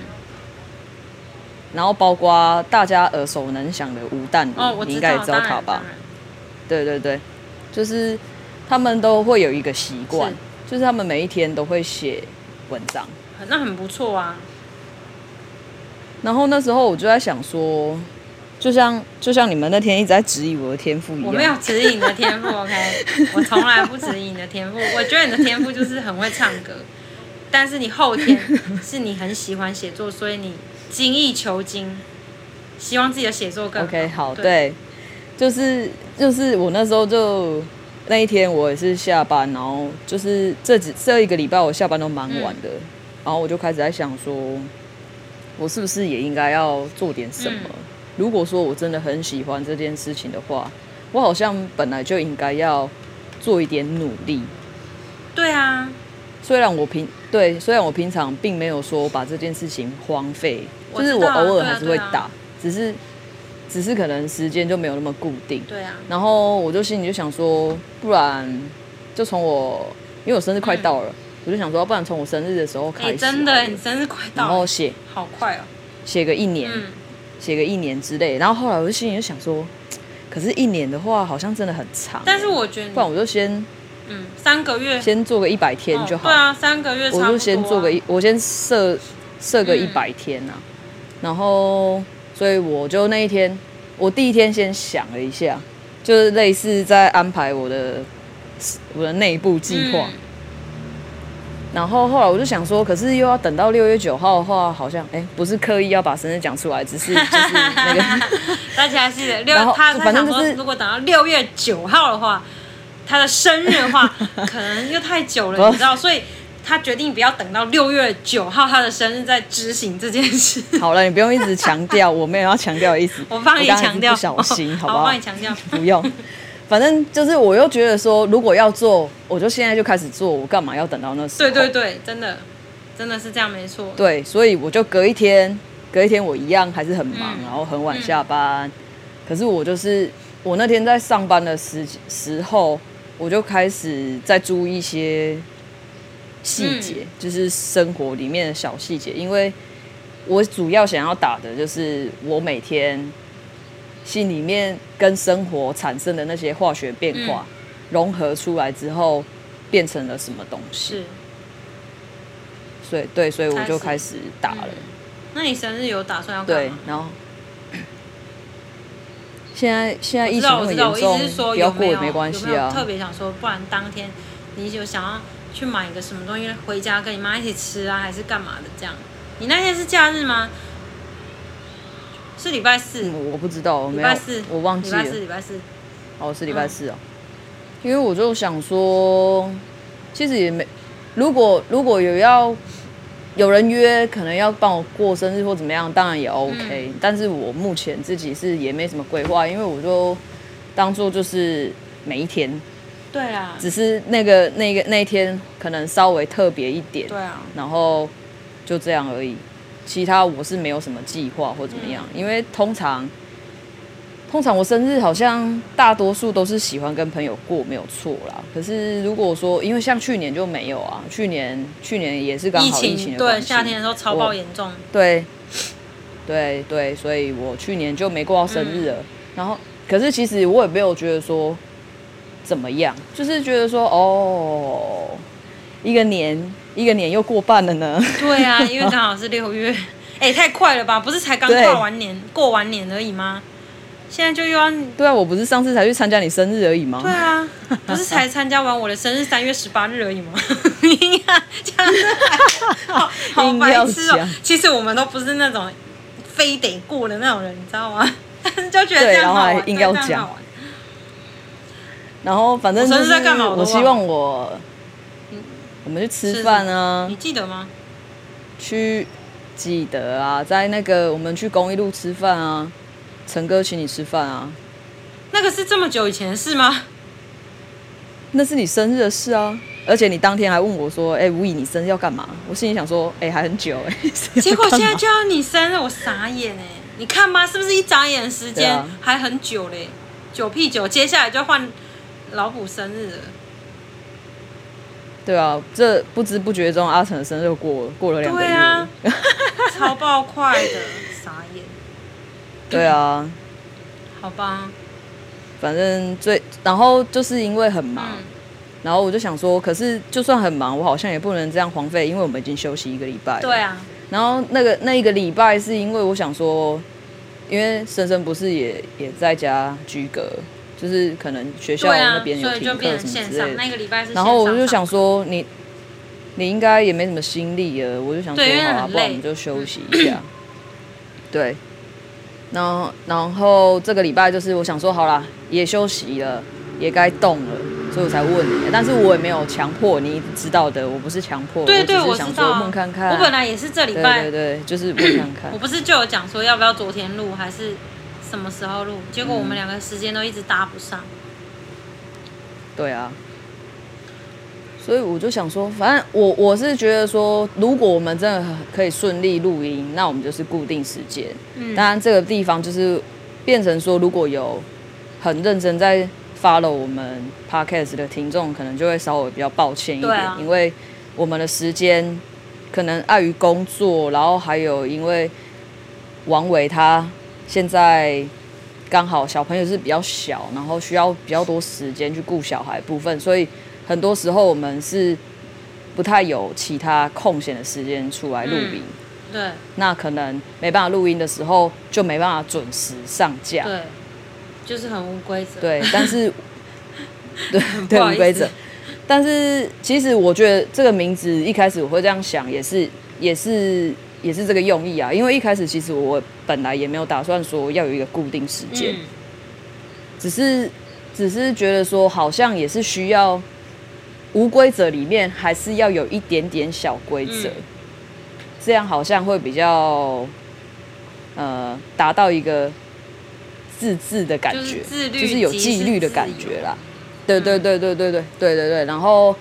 然后包括大家耳熟能详的吴淡如，哦、你应该也知道他吧？对对对，就是他们都会有一个习惯，是。就是他们每一天都会写文章，那很不错啊。然后那时候我就在想说，就像就像你们那天一直在质疑我的天赋一样，我没有质疑你的天赋，OK？我从来不质疑你的天赋，我觉得你的天赋就是很会唱歌，但是你后天是你很喜欢写作，所以你精益求精，希望自己的写作更好。OK，好，对，对。就是就是我那时候就那一天我也是下班，然后就是这几这一个礼拜我下班都蛮晚的，嗯、然后我就开始在想说，我是不是也应该要做点什么？嗯、如果说我真的很喜欢这件事情的话，我好像本来就应该要做一点努力。对啊，虽然我平对，虽然我平常并没有说把这件事情荒废，就是我偶尔还是会打，只是。只是可能时间就没有那么固定，对啊。然后我就心里就想说，不然就从我，因为我生日快到了，嗯、我就想说，不然从我生日的时候开始。欸、真的，你生日快到了。然后写，好快哦。写个一年，写、嗯、个一年之类。然后后来我就心里就想说，可是，一年的话好像真的很长。但是我觉得，不然我就先，嗯，三个月，先做个一百天就好。哦、对啊，三个月、啊。我就先做个一，我先设设个一百天呐、啊。嗯、然后，所以我就那一天。我第一天先想了一下，就是类似在安排我的我的内部计划，嗯、然后后来我就想说，可是又要等到六月九号的话，好像哎、欸，不是刻意要把生日讲出来，只是 就是那个 大家记得六，他反正就是如果等到六月九号的话，他的生日的话，可能又太久了，你知道，所以。他决定不要等到六月九号他的生日再执行这件事。好了，你不用一直强调，我没有要强调的意思。我帮你强调，不小心，哦、好不好？我帮你强调，不用。反正就是，我又觉得说，如果要做，我就现在就开始做，我干嘛要等到那时候？对对对，真的，真的是这样，没错。对，所以我就隔一天，隔一天我一样还是很忙，嗯、然后很晚下班。嗯、可是我就是，我那天在上班的时时候，我就开始在注意一些。细节就是生活里面的小细节，因为我主要想要打的就是我每天心里面跟生活产生的那些化学变化融合出来之后，变成了什么东西。是，所以对，所以我就开始打了。那你生日有打算要？对，然后 现在现在疫情很严重，不要过也没关系啊。特别想说，不然当天你就想要。去买一个什么东西回家跟你妈一起吃啊，还是干嘛的？这样，你那天是假日吗？是礼拜四？嗯、我不知道，礼拜四，我忘记了。礼拜四，礼拜四。哦，是礼拜四哦。嗯、因为我就想说，其实也没，如果如果有要有人约，可能要帮我过生日或怎么样，当然也 OK。嗯、但是我目前自己是也没什么规划，因为我就当做就是每一天。对啊，只是那个那个那天可能稍微特别一点，对啊，然后就这样而已，其他我是没有什么计划或怎么样，嗯、因为通常通常我生日好像大多数都是喜欢跟朋友过，没有错啦。可是如果说因为像去年就没有啊，去年去年也是刚好疫情对，夏天的时候超爆严重，对对对，所以我去年就没过到生日了。嗯、然后可是其实我也没有觉得说。怎么样？就是觉得说，哦，一个年一个年又过半了呢。对啊，因为刚好是六月，哎、欸，太快了吧？不是才刚过完年，对过完年而已吗？现在就又要……对啊，我不是上次才去参加你生日而已吗？对啊，不是才参加完我的生日三月十八日而已吗？你看，这样子好，好白痴哦。其实我们都不是那种非得过的那种人，你知道吗？就觉得这样好玩，硬要讲。然后反正就是，我希望我，我们去吃饭啊。你记得吗？去记得啊，在那个我们去公益路吃饭啊，陈哥请你吃饭啊。那个是这么久以前的事吗？那是你生日的事啊，而且你当天还问我说：“哎，吴以，你生日要干嘛？”我心里想说：“哎，还很久哎。”结果现在就要你生日，我傻眼哎！你看吧，是不是一眨眼时间还很久嘞？九屁九，接下来就换。老虎生日了，对啊，这不知不觉中阿成的生日就过过了两个月，对啊，超爆快的，傻眼。对啊，好吧，反正最然后就是因为很忙，嗯、然后我就想说，可是就算很忙，我好像也不能这样荒废，因为我们已经休息一个礼拜。对啊，然后那个那一个礼拜是因为我想说，因为生生不是也也在家居隔。就是可能学校那边有停课什么之类的，然后我就想说你，你应该也没什么心力了，我就想说好，不然我们就休息一下。对，然后然后这个礼拜就是我想说好啦，也休息了，也该动了，所以我才问你。但是我也没有强迫你知道的，我不是强迫，对对，我只是想说问看看。我本来也是这礼拜，对对对，就是问看看。我不是就有讲说要不要昨天录还是什么时候录？结果我们两个时间都一直搭不上。对啊。所以我就想说，反正我我是觉得说，如果我们真的可以顺利录音，那我们就是固定时间。嗯。当然，这个地方就是变成说，如果有很认真在 follow 我们 podcast 的听众，可能就会稍微比较抱歉一点，啊、因为我们的时间可能碍于工作，然后还有因为王伟他现在刚好小朋友是比较小，然后需要比较多时间去顾小孩部分，所以。很多时候我们是不太有其他空闲的时间出来录音，嗯，对，那可能没办法录音的时候就没办法准时上架，对，就是很无规则，对，但是 对对无规则，但是其实我觉得这个名字一开始我会这样想，也是也是也是这个用意啊，因为一开始其实我本来也没有打算说要有一个固定时间，嗯，只是只是觉得说好像也是需要。无规则里面还是要有一点点小规则，嗯，这样好像会比较，呃，达到一个自治的感觉，就是，就是有纪律的感觉啦。对对对对对对对对对。然后，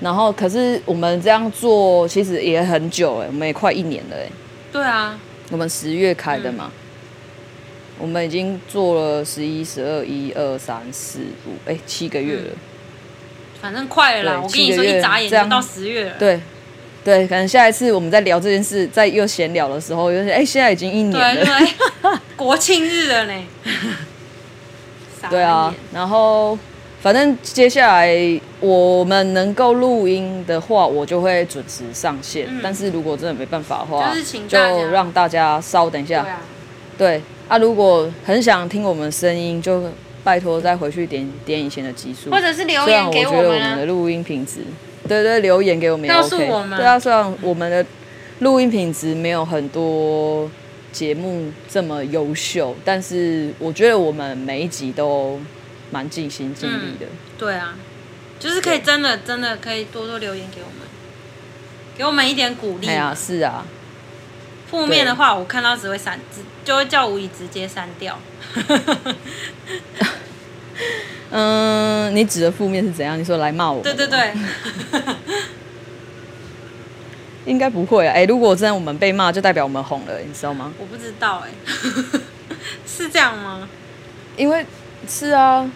然后可是我们这样做其实也很久哎，我们也快一年了哎。对啊，我们十月开的嘛，嗯，我们已经做了十一、十二、一二三四五，哎，七个月了。嗯反正快了啦，我跟你说，一眨眼就到十月了。对，对，可能下一次我们在聊这件事，在又闲聊的时候，又是哎，现在已经一年了，对国庆日了呢。对啊，然后反正接下来我们能够录音的话，我就会准时上线。嗯、但是如果真的没办法的话，就是、请就让大家稍等一下。对啊，对啊，如果很想听我们的声音，就。拜托，再回去点点以前的集数，或者是留言给我们。我觉得我们的录音品质，对对，留言给我们也 OK。告诉我们。对啊，虽然我们的录音品质没有很多节目这么优秀，但是我觉得我们每一集都蛮尽心尽力的、嗯。对啊，就是可以真的真的可以多多留言给我们，给我们一点鼓励。哎呀，是啊。负面的话，我看到只会删，就会叫吴仪直接删掉。嗯，你指的负面是怎样？你说来骂我？对对对。应该不会啊！哎、欸，如果真的我们被骂，就代表我们红了，你知道吗？我不知道哎、欸，是这样吗？因为是啊，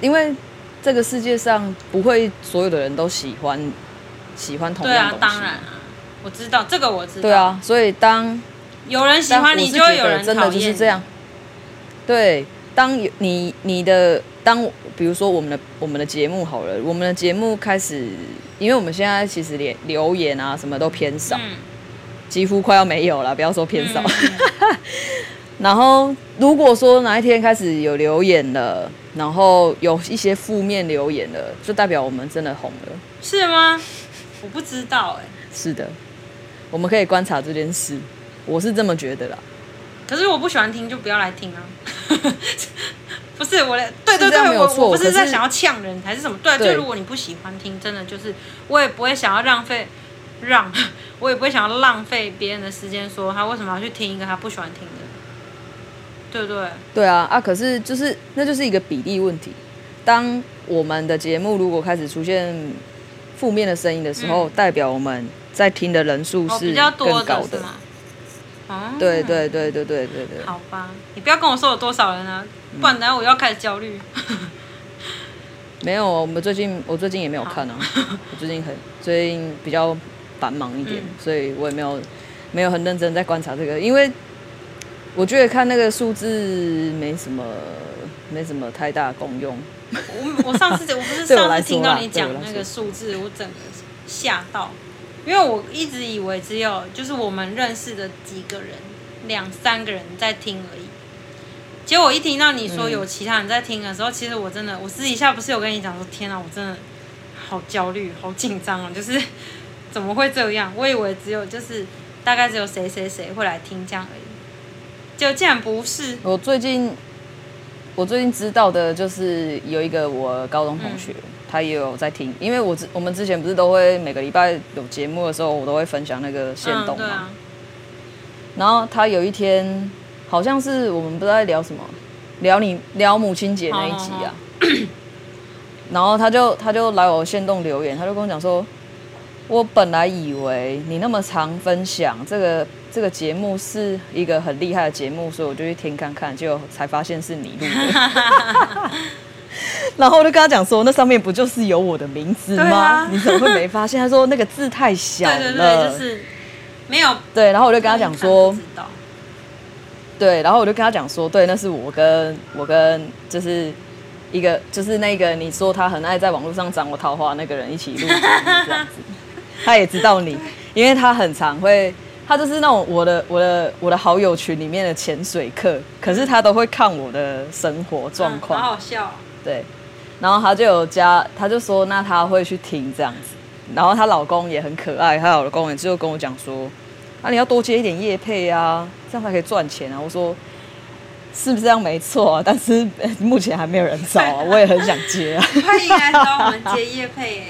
因为这个世界上不会所有的人都喜欢喜欢同样的东西。对啊，当然啊。我知道这个，我知道。对啊，所以当有人喜欢你，就会有人讨厌。真的就是这样。对，当你你的当，比如说我们的我们的节目好了，我们的节目开始，因为我们现在其实连留言啊什么都偏少，嗯、几乎快要没有了，不要说偏少。嗯、然后如果说哪一天开始有留言了，然后有一些负面留言了，就代表我们真的红了。是吗？我不知道哎、欸。是的。我们可以观察这件事，我是这么觉得啦。可是我不喜欢听，就不要来听啊。不是我的，对对对，我我不是在想要呛人还是什么？对，就如果你不喜欢听，真的就是我也不会想要浪费，让我也不会想要浪费别人的时间，说他为什么要去听一个他不喜欢听的，对不对？对啊啊！可是就是那就是一个比例问题。当我们的节目如果开始出现负面的声音的时候，嗯、代表我们。在听的人数是更高的，哦，对对对对对对对。好吧，你不要跟我说有多少人啊，不然等下我要开始焦虑。没有，我们最近我最近也没有看啊，我最近很最近比较繁忙一点，所以我也没有没有很认真在观察这个，因为我觉得看那个数字没什么没什么太大功用。我我上次我不是 上次听到你讲那个数字，我整个吓到。因为我一直以为只有就是我们认识的几个人，两三个人在听而已。结果我一听到你说有其他人在听的时候，嗯、其实我真的，我私底下不是有跟你讲说，天啊，我真的好焦虑、好紧张啊！就是怎么会这样？我以为只有就是大概只有谁谁谁会来听这样而已。就竟然不是。我最近我最近知道的就是有一个我高中同学，嗯、他也有在听，因为我之我们之前不是都会每个礼拜有节目的时候，我都会分享那个线动嘛。嗯啊、然后他有一天好像是我们不知道在聊什么，聊你聊母亲节那一集啊。好好好然后他就他就来我线动留言，他就跟我讲说，我本来以为你那么常分享这个这个节目是一个很厉害的节目，所以我就去听看看，结果才发现是你录的。然后我就跟他讲说，那上面不就是有我的名字吗？啊、你怎么会没发现？他说那个字太小了，对对对，就是没有。对，然后我就跟他讲说，对，然后我就跟他讲说，对，那是我跟我跟就是。一个就是那个你说他很爱在网络上掌我桃花那个人一起录这样子，他也知道你，因为他很常会，他就是那种我的我的我的好友群里面的潜水客，可是他都会看我的生活状况，好好笑。对，然后他就有加，他就说那他会去听这样子，然后她老公也很可爱，她老公也就跟我讲说，啊你要多接一点业配啊，这样才可以赚钱啊。我说。是不是这样？没错啊，但是 目前还没有人找啊，我也很想接啊。欢迎来找我们接叶配哎。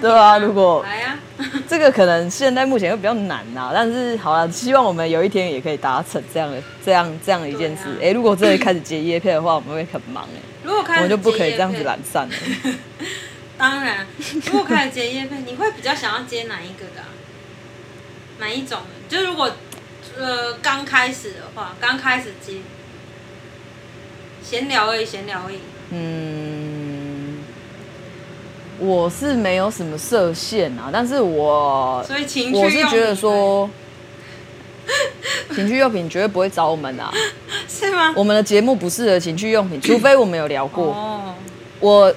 对啊，如果来啊，这个可能现在目前会比较难呐，但是好了，希望我们有一天也可以达成这样的、这样、这样的一件事。哎，如果真的开始接叶片的话，我们会很忙哎。如果开始，我们就不可以这样子懒散了。当然，如果开始接叶片，你会比较想要接哪一个的？哪一种？就是如果。呃，刚开始的话，刚开始接，闲聊而已，闲聊而已。嗯，我是没有什么设限啊，但是我，所以情趣我是觉得说，情趣用品绝对不会找我们啊，是吗？我们的节目不适合情趣用品，除非我们有聊过。哦，我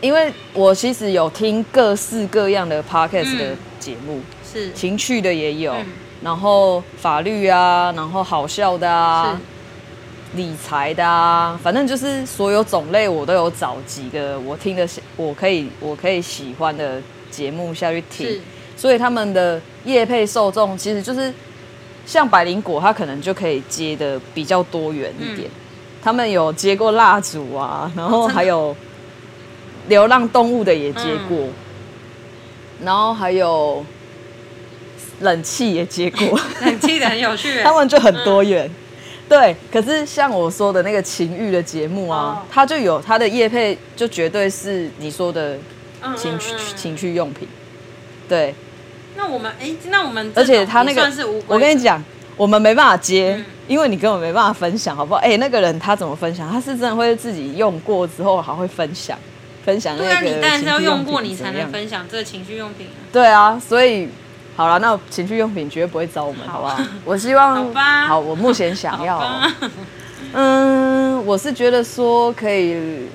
因为我其实有听各式各样的 podcast 的节目，嗯、是情趣的也有。嗯然后法律啊，然后好笑的啊，是理财的啊，反正就是所有种类我都有找几个我听的，我可以我可以喜欢的节目下去听。所以他们的业配受众其实就是像百灵果，他可能就可以接的比较多元一点。嗯、他们有接过蜡烛啊，然后还有流浪动物的也接过，嗯、然后还有。冷气也接过，冷气的很有趣，他们就很多元，嗯、对。可是像我说的那个情欲的节目啊，它、哦、就有它的业配，就绝对是你说的情趣、情趣用品，对。那我们哎、欸，那我们而且他那个，我跟你讲，我们没办法接，嗯、因为你根本没办法分享，好不好？哎、欸，那个人他怎么分享？他是真的会自己用过之后还会分享，分享那个。对啊，你当然是要用过你才能分享这个情趣用品啊。对啊，所以。好了，那情趣用品绝对不会找我们，好不好？我希望，好吧。好，我目前想要，嗯，我是觉得说可以，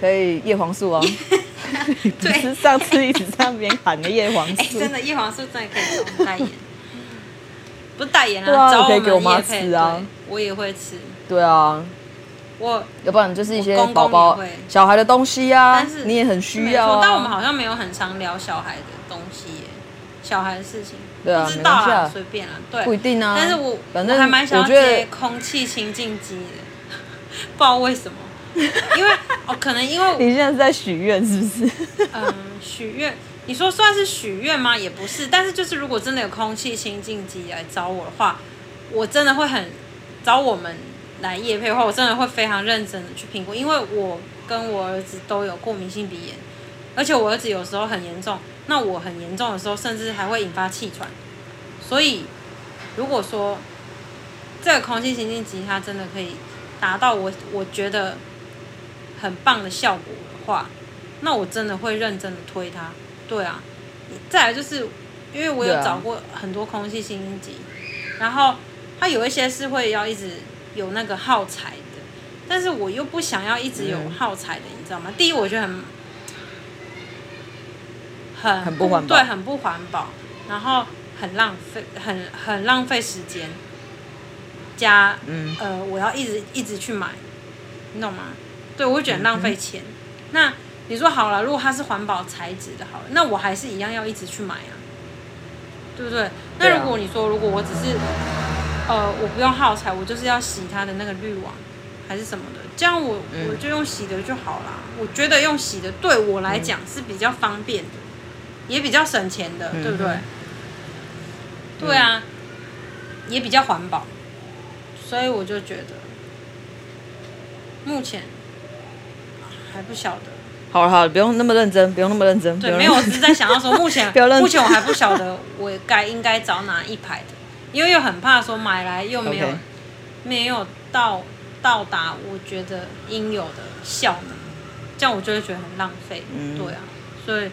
可以叶黄素啊。对，是上次一直在那边喊的叶黄素，真的叶黄素真的可以找代言，不代言啊，找可以给我妈吃啊，我也会吃。对啊，我要不然就是一些宝宝、小孩的东西啊，但是你也很需要，但我们好像没有很常聊小孩的东西。小孩的事情，对啊，不知道啊，随便啊，对，不一定啊。但是我反正我还蛮想要接空气清净机的，不知道为什么，因为哦，可能因为 你现在是在许愿是不是？嗯，许愿，你说算是许愿吗？也不是，但是就是如果真的有空气清净机来找我的话，我真的会很找我们来夜配的话，我真的会非常认真的去评估，因为我跟我儿子都有过敏性鼻炎，而且我儿子有时候很严重。那我很严重的时候，甚至还会引发气喘。所以，如果说这个空气清净机它真的可以达到我我觉得很棒的效果的话，那我真的会认真的推它。对啊，再来就是因为我有找过很多空气清净机，然后它有一些是会要一直有那个耗材的，但是我又不想要一直有耗材的，你知道吗？第一，我觉得很。很很不环保，对，很不环保，然后很浪费，很很浪费时间。加，嗯，呃，我要一直一直去买，你懂吗？对，我会觉得浪费钱。嗯、那你说好了，如果它是环保材质的，好了，那我还是一样要一直去买啊，对不对？那如果你说，如果我只是，呃，我不用耗材，我就是要洗它的那个滤网还是什么的，这样我、嗯、我就用洗的就好啦。我觉得用洗的对我来讲是比较方便的，嗯、也比较省钱的，嗯、对不对？对啊，也比较环保，所以我就觉得目前还不晓得。好了好了，不用那么认真，不用那么认真。对，没有，我只是在想要说，目前 目前我还不晓得我该应该找哪一排的，因为又很怕说买来又没有没有到到达我觉得应有的效能，这样我就会觉得很浪费。嗯，对啊，所以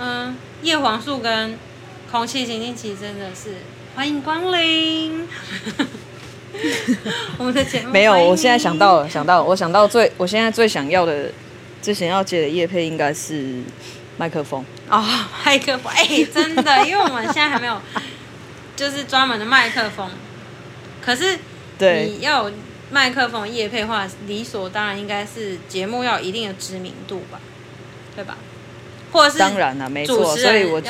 嗯，叶黄素跟。空气清新剂真的是欢迎光临，我们的节目没有。我现在想到了，想到了，我想到最，我现在最想要的，最想要接的叶配应该是麦克风哦，麦克风哎、欸，真的，因为我们现在还没有，就是专门的麦克风。可是你要有麦克风叶配的话，理所当然应该是节目要有一定的知名度吧，对吧？或者是当然了，没错，所以我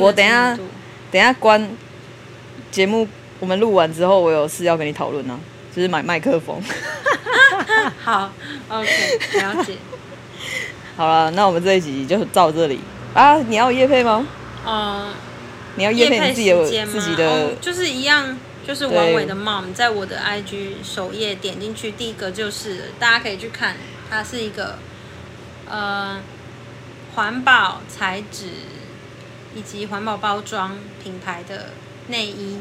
我等下等下关节目，我们录完之后，我有事要跟你讨论呢，就是买麦克风。好，OK，了解。好了，那我们这一集就到这里啊！你要夜配吗？嗯，你要夜配你自己的自己的、哦，就是一样，就是王伟的 Mom，在我的 IG 首页点进去，第一个就是大家可以去看，它是一个呃。环保材质以及环保包装品牌的内衣，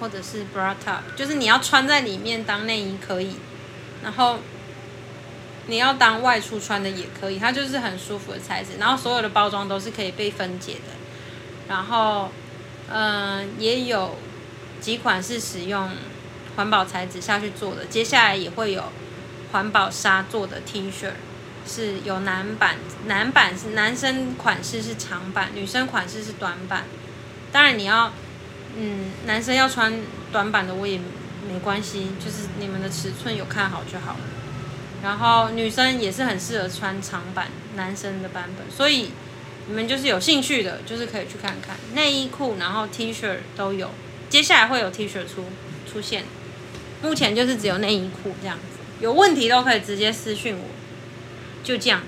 或者是 bra top，就是你要穿在里面当内衣可以，然后你要当外出穿的也可以，它就是很舒服的材质。然后所有的包装都是可以被分解的，然后嗯、呃，也有几款是使用环保材质下去做的，接下来也会有环保纱做的 T 恤。是有男版，男版是男生款式是长版，女生款式是短版。当然你要，嗯，男生要穿短版的我也没关系，就是你们的尺寸有看好就好了。然后女生也是很适合穿长版男生的版本，所以你们就是有兴趣的，就是可以去看看内衣裤，然后 T 恤都有。接下来会有 T 恤出出现，目前就是只有内衣裤这样子，有问题都可以直接私讯我。就这样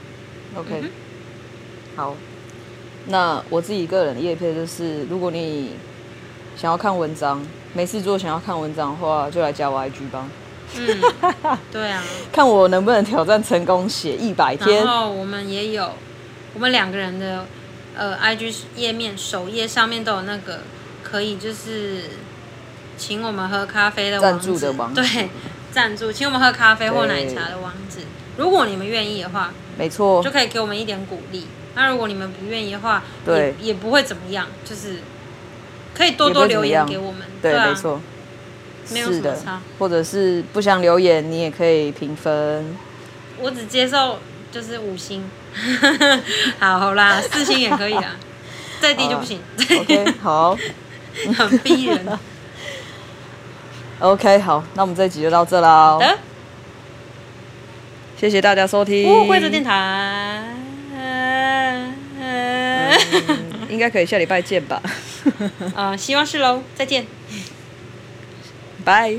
，OK，、嗯、好。那我自己个人的叶配就是，如果你想要看文章，没事做，想要看文章的话，就来加我 IG 吧。嗯，对啊。看我能不能挑战成功写一百天。然后我们也有，我们两个人的呃 IG 页面首页上面都有那个可以就是请我们喝咖啡的赞助的网址，对，赞助请我们喝咖啡或奶茶的网址。如果你们愿意的话，没错，就可以给我们一点鼓励。那如果你们不愿意的话，对，也不会怎么样，就是可以多多留言给我们。对，没错，没有什么差。或者是不想留言，你也可以评分。我只接受就是五星，好啦，四星也可以啊，再低就不行。OK，好，很逼人。OK，好，那我们这一集就到这啦。谢谢大家收听。乌龟子电台，嗯、应该可以下礼拜见吧？啊、呃，希望是喽，再见，拜。